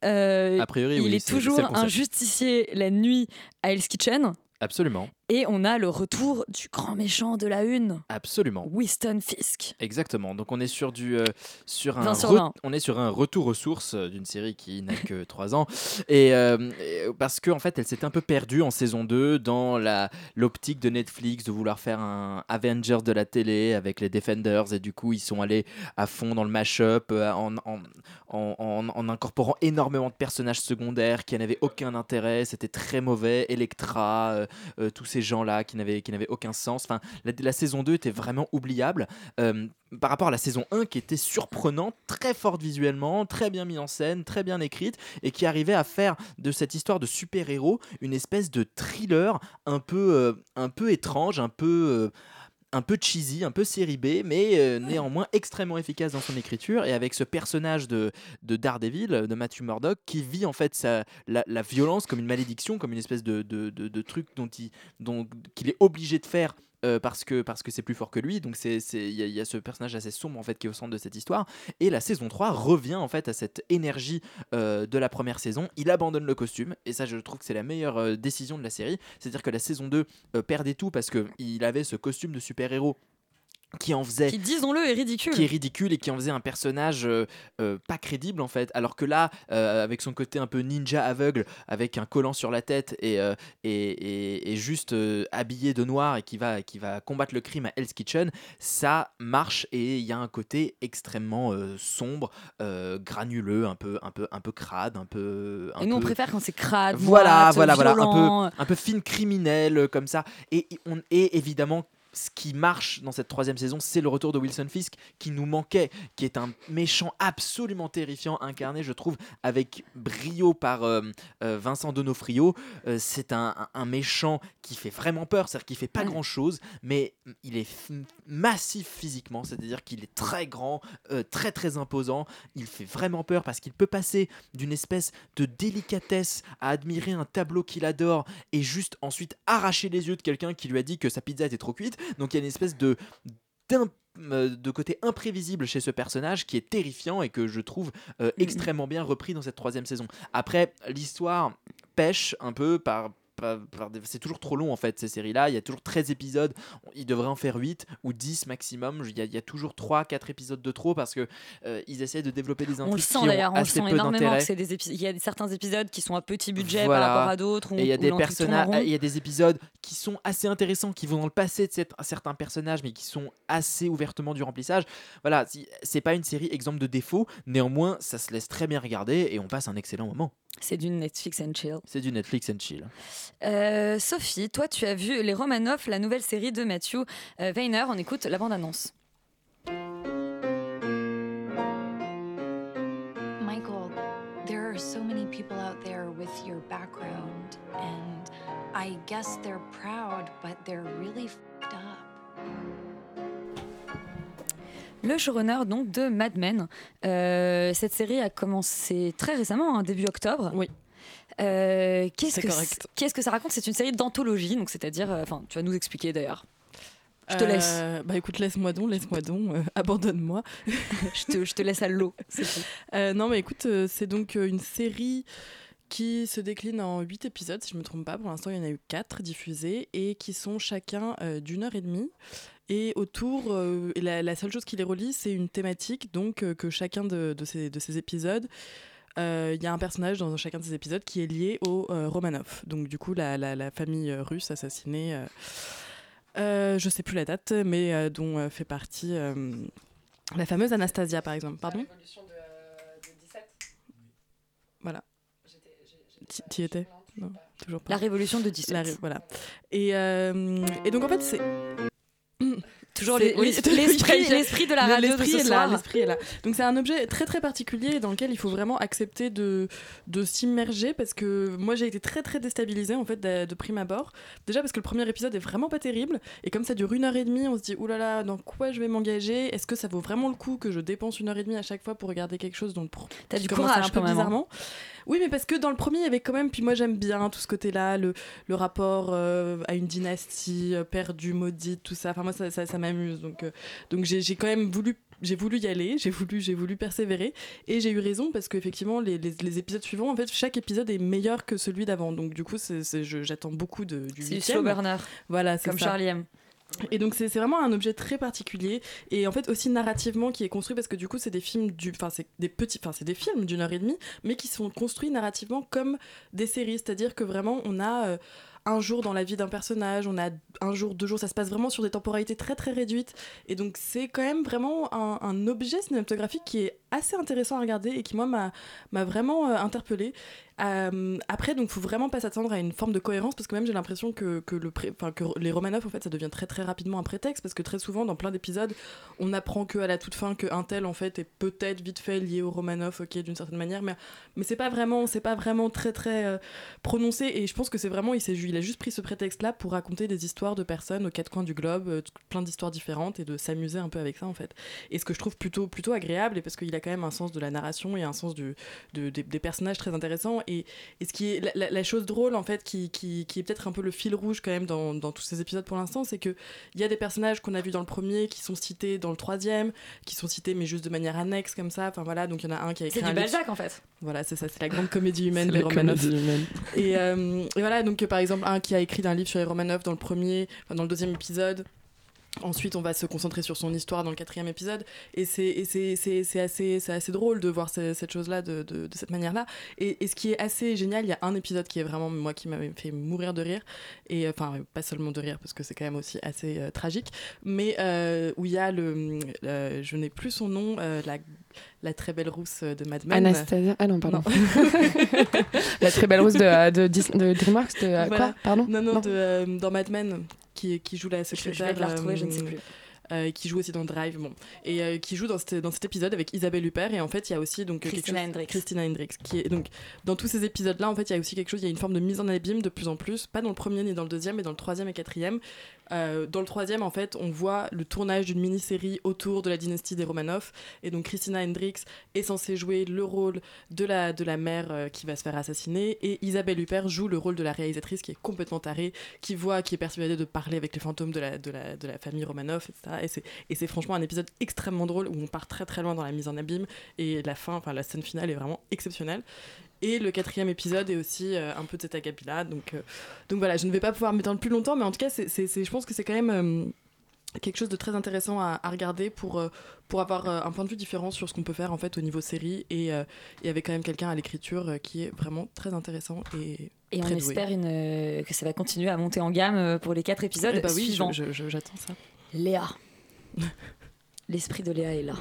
Euh, A priori, il oui, est toujours un justicier la nuit à Hell's Kitchen. Absolument. Et on a le retour du grand méchant de la une, Absolument. Winston Fisk. Exactement. Donc on est sur du euh, sur un 20 sur re- 20. on est sur un retour aux sources euh, d'une série qui n'a que <laughs> 3 ans et, euh, et, parce que en fait elle s'est un peu perdue en saison 2 dans la l'optique de Netflix de vouloir faire un Avengers de la télé avec les Defenders et du coup ils sont allés à fond dans le mash-up en, en, en, en- en incorporant énormément de personnages secondaires qui n'avaient aucun intérêt, c'était très mauvais, Electra, euh, tous ces gens-là qui n'avaient aucun sens. Enfin, la, la saison 2 était vraiment oubliable euh, par rapport à la saison 1 qui était surprenante, très forte visuellement, très bien mise en scène, très bien écrite et qui arrivait à faire de cette histoire de super-héros une espèce de thriller un peu, euh, un peu étrange, un peu... euh, un peu cheesy, un peu série B, mais euh, néanmoins extrêmement efficace dans son écriture et avec ce personnage de, de Daredevil, de Matthew Murdock, qui vit en fait sa, la, la violence comme une malédiction, comme une espèce de, de, de- de truc dont il, dont, qu'il est obligé de faire euh, parce que parce c'est plus fort que lui. Donc il y, a- ce personnage assez sombre en fait qui est au centre de cette histoire. Et la saison 3 revient en fait à cette énergie euh, de la première saison. Il abandonne le costume et ça je trouve que c'est la meilleure euh, décision de la série. C'est-à-dire que la saison 2 euh, perdait tout parce que il avait ce costume de super-héros qui en faisait Qui, disons-le, est ridicule. qui est ridicule et qui en faisait un personnage euh, euh, pas crédible en fait alors que là euh, avec son côté un peu ninja aveugle avec un collant sur la tête et, et, et- et juste habillé de noir et qui va, qui va combattre le crime à Hell's Kitchen ça marche et il y a un côté extrêmement sombre granuleux un peu, un peu, un peu crade un peu un Et nous, on préfère quand c'est crade, voilà, voilà, voilà, un peu, un peu film criminel comme ça. Et, on, et évidemment, ce qui marche dans cette troisième saison, c'est le retour de Wilson Fisk qui nous manquait, qui est un méchant absolument terrifiant, incarné, je trouve, avec brio par euh, euh, Vincent Donofrio. Euh, c'est un, méchant qui fait vraiment peur, c'est-à-dire qu'il fait pas grand-chose, mais il est massif physiquement, c'est-à-dire qu'il est très grand, très très imposant. Il fait vraiment peur parce qu'il peut passer d'une espèce de délicatesse à admirer un tableau qu'il adore et juste ensuite arracher les yeux de quelqu'un qui lui a dit que sa pizza était trop cuite. Donc il y a une espèce de euh, de côté imprévisible chez ce personnage qui est terrifiant et que je trouve euh, extrêmement bien repris dans cette troisième saison. Après, l'histoire pêche un peu par... C'est toujours trop long en fait ces séries-là, il y a toujours 13 épisodes, il devrait en faire 8 ou 10 maximum, il y a, il y a toujours 3-4 épisodes de trop parce que euh, ils essaient de développer des On intrigues le sent d'ailleurs, on le sent énormément. que des Il y a certains épisodes qui sont à petit budget Voilà. par rapport à d'autres. Et il y a des personnages, il y a des épisodes qui sont assez intéressants, qui vont dans le passé de cette- certains personnages, mais qui sont assez ouvertement du remplissage. Voilà, c'est pas une série exemple de défaut. Néanmoins, ça se laisse très bien regarder et on passe un excellent moment. C'est du Netflix and chill. C'est du Netflix and chill. Euh, Sophie, toi, tu as vu Les Romanov, la nouvelle série de Matthew euh, Weiner. On écoute la bande-annonce. Michael, there are so many people out there with your background, and I guess they're proud, but they're really fed up. Le showrunner donc de Mad Men. Euh, cette série a commencé très récemment, hein, début octobre. Oui. Euh, qu'est-ce que Qu'est-ce que ça raconte? C'est une série d'anthologie, donc c'est-à-dire, euh, enfin, tu vas nous expliquer d'ailleurs. Je te laisse. Bah écoute, laisse-moi donc, laisse-moi donc, <laughs> abandonne-moi. <laughs> je, te, je te laisse à l'eau. non, mais écoute, c'est donc une série qui se décline en 8 épisodes, si je ne me trompe pas. Pour l'instant, il y en a eu 4 diffusés et qui sont chacun euh, d'une heure et demie. Et autour, euh, la, la seule chose qui les relie, c'est une thématique, donc euh, que chacun de, de ces, de ces épisodes, euh, il y a un personnage dans chacun de ces épisodes qui est lié au euh, Romanov. Donc du coup, la, la- la famille russe assassinée, euh, euh, je sais plus la date, mais euh, dont euh, fait partie euh, la fameuse Anastasia, par exemple. Pardon? Voilà. T'y- étais? Non, toujours pas. La révolution de 17. La ré- voilà. Et, euh, et donc en fait, c'est. Toujours l'es- l'es- <laughs> l'esprit- l'esprit de la radio de L'esprit ce est là, soir. l'esprit est là. Donc c'est un objet très très particulier dans lequel il faut vraiment accepter de, de s'immerger parce que moi j'ai été très très déstabilisée en fait de, de prime abord. Déjà parce que le premier épisode est vraiment pas terrible et comme ça dure une heure et demie, on se dit oulala dans quoi je vais m'engager? Est-ce que ça vaut vraiment le coup que je dépense une heure et demie à chaque fois pour regarder quelque chose dont T'as du courage un peu hein. bizarrement? Oui, mais parce que dans le premier, il y avait quand même, puis moi j'aime bien tout ce côté-là, le, le rapport euh, à une dynastie euh, perdue, maudite, tout ça. Enfin, moi, ça, ça, ça m'amuse. Donc, euh, donc j'ai j'ai quand même voulu. J'ai voulu y aller, j'ai voulu, j'ai voulu persévérer et j'ai eu raison parce qu'effectivement les, les, les épisodes suivants, en fait, chaque épisode est meilleur que celui d'avant. Donc du coup, c'est- c'est- je- j'attends beaucoup de, du C'est du burner. Voilà, c'est Comme ça. Charlie M. Et donc c'est vraiment un objet très particulier et en fait aussi narrativement qui est construit parce que du coup c'est des films du enfin c'est des petits enfin c'est des films d'une heure et demie mais qui sont construits narrativement comme des séries. C'est-à-dire que vraiment on a euh, un jour dans la vie d'un personnage, on a un jour, deux jours, ça se passe vraiment sur des temporalités très très réduites. Et donc c'est quand même vraiment un, objet cinématographique qui est assez intéressant à regarder et qui moi m'a vraiment euh, interpellée. Euh, après, donc, faut vraiment pas s'attendre à une forme de cohérence parce que même j'ai l'impression que, que, le que les Romanov, en fait, ça devient très très rapidement un prétexte parce que très souvent, dans plein d'épisodes, on apprend que à la toute fin que un tel en fait est peut-être vite fait lié au Romanov, ok, d'une certaine manière, mais mais c'est pas vraiment, c'est pas vraiment très très euh, prononcé et je pense que c'est vraiment, il s'est qu'il a juste pris ce prétexte-là pour raconter des histoires de personnes aux quatre coins du globe, euh, plein d'histoires différentes et de s'amuser un peu avec ça en fait. Et ce que je trouve plutôt, plutôt agréable, et parce qu'il a quand même un sens de la narration et un sens du, de- des, des personnages très intéressants. Et, et ce qui est la, la- la chose drôle en fait, qui, qui, qui est peut-être un peu le fil rouge quand même dans, dans tous ces épisodes pour l'instant, c'est que il y a des personnages qu'on a vus dans le premier qui sont cités dans le troisième, qui sont cités mais juste de manière annexe comme ça. Enfin voilà, donc il y en a un qui a écrit C'est un du Balzac en fait. Voilà, c'est ça, c'est la grande comédie humaine la Romanov. Et, euh, et voilà, donc euh, par exemple, un qui a écrit un livre sur les Romanov dans le premier, enfin, dans le deuxième épisode. Ensuite, on va se concentrer sur son histoire dans le quatrième épisode. Et c'est assez, assez drôle de voir ce- cette chose-là de, de- cette manière-là. Et, et ce qui est assez génial, il y a un épisode qui est vraiment, moi, qui m'avait fait mourir de rire. Et enfin, pas seulement de rire, parce que c'est quand même aussi assez euh, tragique. Mais euh, où il y a le. euh, je n'ai plus son nom, la, la très belle rousse de Mad Men. Anastasia. Ah non, pardon. <laughs> La très belle rose de, de, Dis- de DreamWorks, de euh, Voilà. quoi Pardon Non, non, de, euh, dans Mad Men, qui, qui joue la je secrétaire. vais la retrouver, je ne sais euh, plus. euh, qui joue aussi dans Drive, bon, et euh, qui joue dans, cet- dans cet épisode avec Isabelle Huppert. Et en fait, il y a aussi donc Christina chose- Hendricks. Christina Hendricks, qui est donc dans tous ces épisodes-là. En fait, il y a aussi quelque chose. Il y a une forme de mise en abîme de plus en plus, pas dans le premier ni dans le deuxième, mais dans le troisième et quatrième. Euh, dans le troisième, en fait, on voit le tournage d'une mini-série autour de la dynastie des Romanov. Et donc, Christina Hendricks est censée jouer le rôle de la, de la mère euh, qui va se faire assassiner. Et Isabelle Huppert joue le rôle de la réalisatrice qui est complètement tarée, qui voit, qui est persuadée de parler avec les fantômes de la, de la, de la famille Romanov, etc. Et c'est, franchement un épisode extrêmement drôle où on part très très loin dans la mise en abîme. Et la fin, enfin la scène finale est vraiment exceptionnelle. Et le quatrième épisode est aussi euh, un peu de cet acabit-là. Donc, euh, donc voilà, je ne vais pas pouvoir m'étendre plus longtemps, mais en tout cas, c'est, je pense que c'est quand même euh, quelque chose de très intéressant à, à regarder pour, pour avoir un point de vue différent sur ce qu'on peut faire en fait au niveau série et, euh, et avec quand même quelqu'un à l'écriture qui est vraiment très intéressant et, Et on doué. espère une, euh, que ça va continuer à monter en gamme pour les quatre épisodes Eh bah oui, suivants. j'attends ça. Léa. <laughs> L'esprit de Léa est là.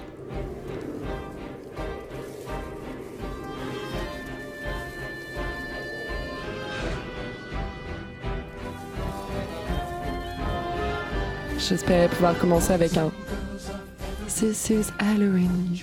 J'espérais pouvoir commencer avec un This is Halloween.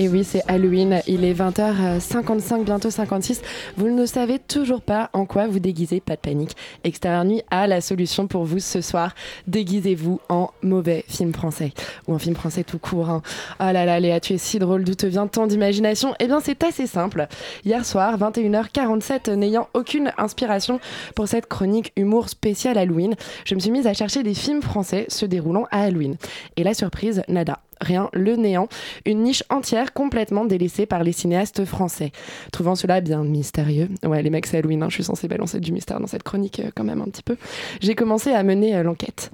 Et oui, c'est Halloween. Il est 20h55, bientôt 56. Vous ne savez toujours pas en quoi vous déguisez, pas de panique. Extérieur Nuit a la solution pour vous ce soir. Déguisez-vous en mauvais film français. Ou en film français tout court. hein. Oh là là, Léa, tu es si drôle. D'où te vient tant d'imagination? Eh bien, c'est assez simple. Hier soir, 21h47, n'ayant aucune inspiration pour cette chronique humour spéciale Halloween, je me suis mise à chercher des films français se déroulant à Halloween. Et la surprise, nada. Rien, le néant, une niche entière complètement délaissée par les cinéastes français. Trouvant cela bien mystérieux, ouais les mecs c'est Halloween, hein, je suis censée balancer du mystère dans cette chronique euh, quand même un petit peu, j'ai commencé à mener euh, l'enquête.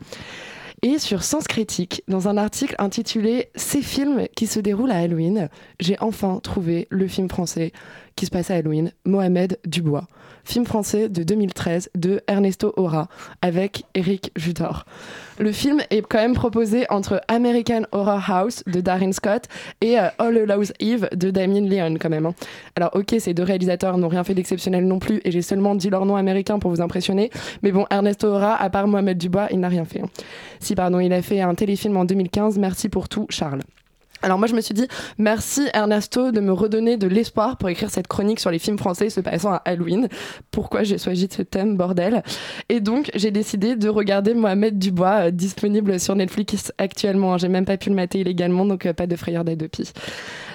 Et sur Sens Critique, dans un article intitulé Ces films qui se déroulent à Halloween, j'ai enfin trouvé le film français qui se passe à Halloween, Mohamed Dubois. Film français de 2013 de Ernesto Ora avec Eric Judor. Le film est quand même proposé entre American Horror House de Darren Scott et euh, All Hallows Eve de Damien Leon quand même. hein. Alors ok, ces deux réalisateurs n'ont rien fait d'exceptionnel non plus et j'ai seulement dit leur nom américain pour vous impressionner. Mais bon, Ernesto Ora, à part Mohamed Dubois, il n'a rien fait. hein. Si pardon, il a fait un téléfilm en 2015. Merci pour tout, Charles. Alors moi je me suis dit merci Ernesto de me redonner de l'espoir pour écrire cette chronique sur les films français se passant à Halloween. Pourquoi j'ai choisi ce thème bordel? Et donc j'ai décidé de regarder Mohamed Dubois euh, disponible sur Netflix actuellement. J'ai même pas pu le mater illégalement donc euh, pas de frayeur d'Adopi.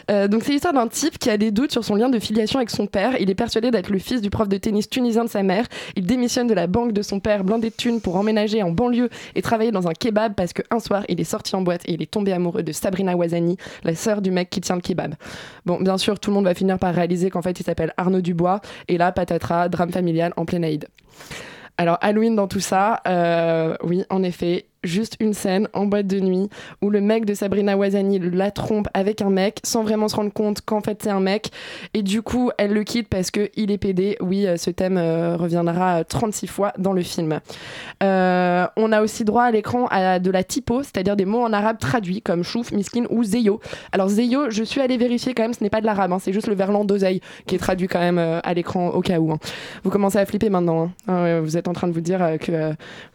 Euh, donc c'est l'histoire d'un type qui a des doutes sur son lien de filiation avec son père. Il est persuadé d'être le fils du prof de tennis tunisien de sa mère. Il démissionne de la banque de son père, blindé de thunes, pour emménager en banlieue et travailler dans un kebab parce qu'un soir il est sorti en boîte et il est tombé amoureux de Sabrina Ouazani, la sœur du mec qui tient le kebab. Bon, bien sûr, tout le monde va finir par réaliser qu'en fait il s'appelle Arnaud Dubois. Et là, patatras, drame familial en pleine Aïd. Alors Halloween dans tout ça, euh, oui, en effet, juste une scène en boîte de nuit où le mec de Sabrina Ouazani la trompe avec un mec sans vraiment se rendre compte qu'en fait c'est un mec et du coup elle le quitte parce que il est pédé. Oui, euh, ce thème euh, reviendra 36 fois dans le film. Euh, on a aussi droit à l'écran à de la typo, c'est-à-dire des mots en arabe traduits comme chouf, miskin ou zeyo. Alors zeyo, je suis allée vérifier quand même, ce n'est pas de l'arabe, hein, c'est juste le verlan d'oseille qui est traduit quand même euh, à l'écran au cas où. hein. Vous commencez à flipper maintenant. hein. Ah vous êtes en train de vous dire euh, que, euh,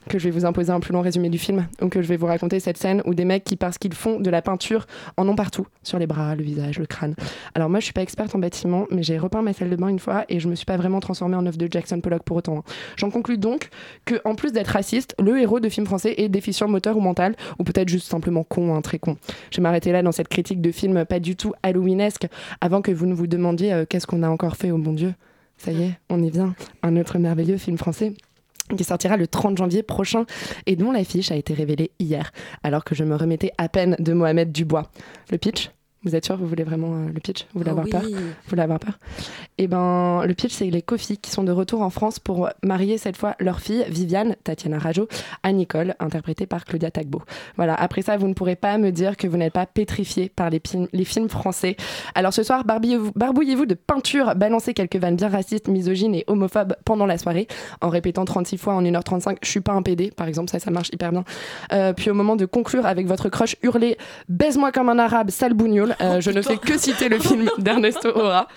que je vais vous imposer un plus long résumé du film film. Donc euh, je vais vous raconter cette scène où des mecs qui, parce qu'ils font de la peinture, en ont partout, sur les bras, le visage, le crâne. Alors moi, je suis pas experte en bâtiment, mais j'ai repeint ma salle de bain une fois et je me suis pas vraiment transformée en œuvre de Jackson Pollock pour autant. hein. J'en conclus donc que, en plus d'être raciste, le héros de film français est déficient moteur ou mental, ou peut-être juste simplement con, hein, très con. Je vais m'arrêter là dans cette critique de film pas du tout halloweenesque, avant que vous ne vous demandiez euh, qu'est-ce qu'on a encore fait, au bon Dieu. Ça y est, on y vient. Un autre merveilleux film français qui sortira le 30 janvier prochain et dont l'affiche a été révélée hier, alors que je me remettais à peine de Mohamed Dubois. Le pitch? Vous êtes sûr? Vous voulez vraiment euh, le pitch? Vous voulez Oh avoir oui. peur Vous voulez avoir peur? Eh ben, le pitch, c'est les Kofi qui sont de retour en France pour marier cette fois leur fille, Viviane, Tatiana Rajo, à Nicole, interprétée par Claudia Tagbo. Voilà, après ça, vous ne pourrez pas me dire que vous n'êtes pas pétrifié par les, films français. Alors ce soir, barbouillez-vous de peinture, balancez quelques vannes bien racistes, misogynes et homophobes pendant la soirée, en répétant 36 fois en 1h35 « je suis pas un PD », par exemple, ça, ça marche hyper bien. Euh, puis au moment de conclure avec votre crush, hurlez « baise-moi comme un arabe, sale bougnoule Euh, Je ne fais que citer le film d'Ernesto Ora.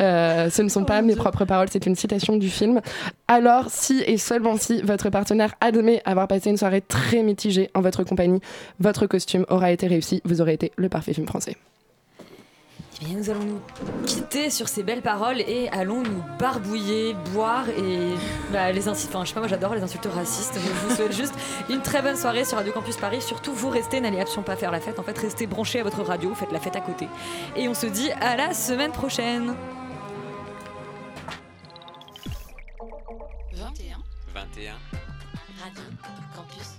Euh, ce ne sont pas mes propres paroles, c'est une citation du film. Alors, si et seulement si votre partenaire admet avoir passé une soirée très mitigée en votre compagnie, votre costume aura été réussi, vous aurez été le parfait film français. Eh bien, nous allons nous quitter sur ces belles paroles et allons nous barbouiller, boire et bah, les insultes. Enfin, je sais pas, moi j'adore les insultes racistes. Je vous souhaite juste une très bonne soirée sur Radio Campus Paris. Surtout, vous restez, n'allez absolument pas faire la fête. En fait, restez branchés à votre radio, faites la fête à côté. Et on se dit à la semaine prochaine. 21 21. Radio Campus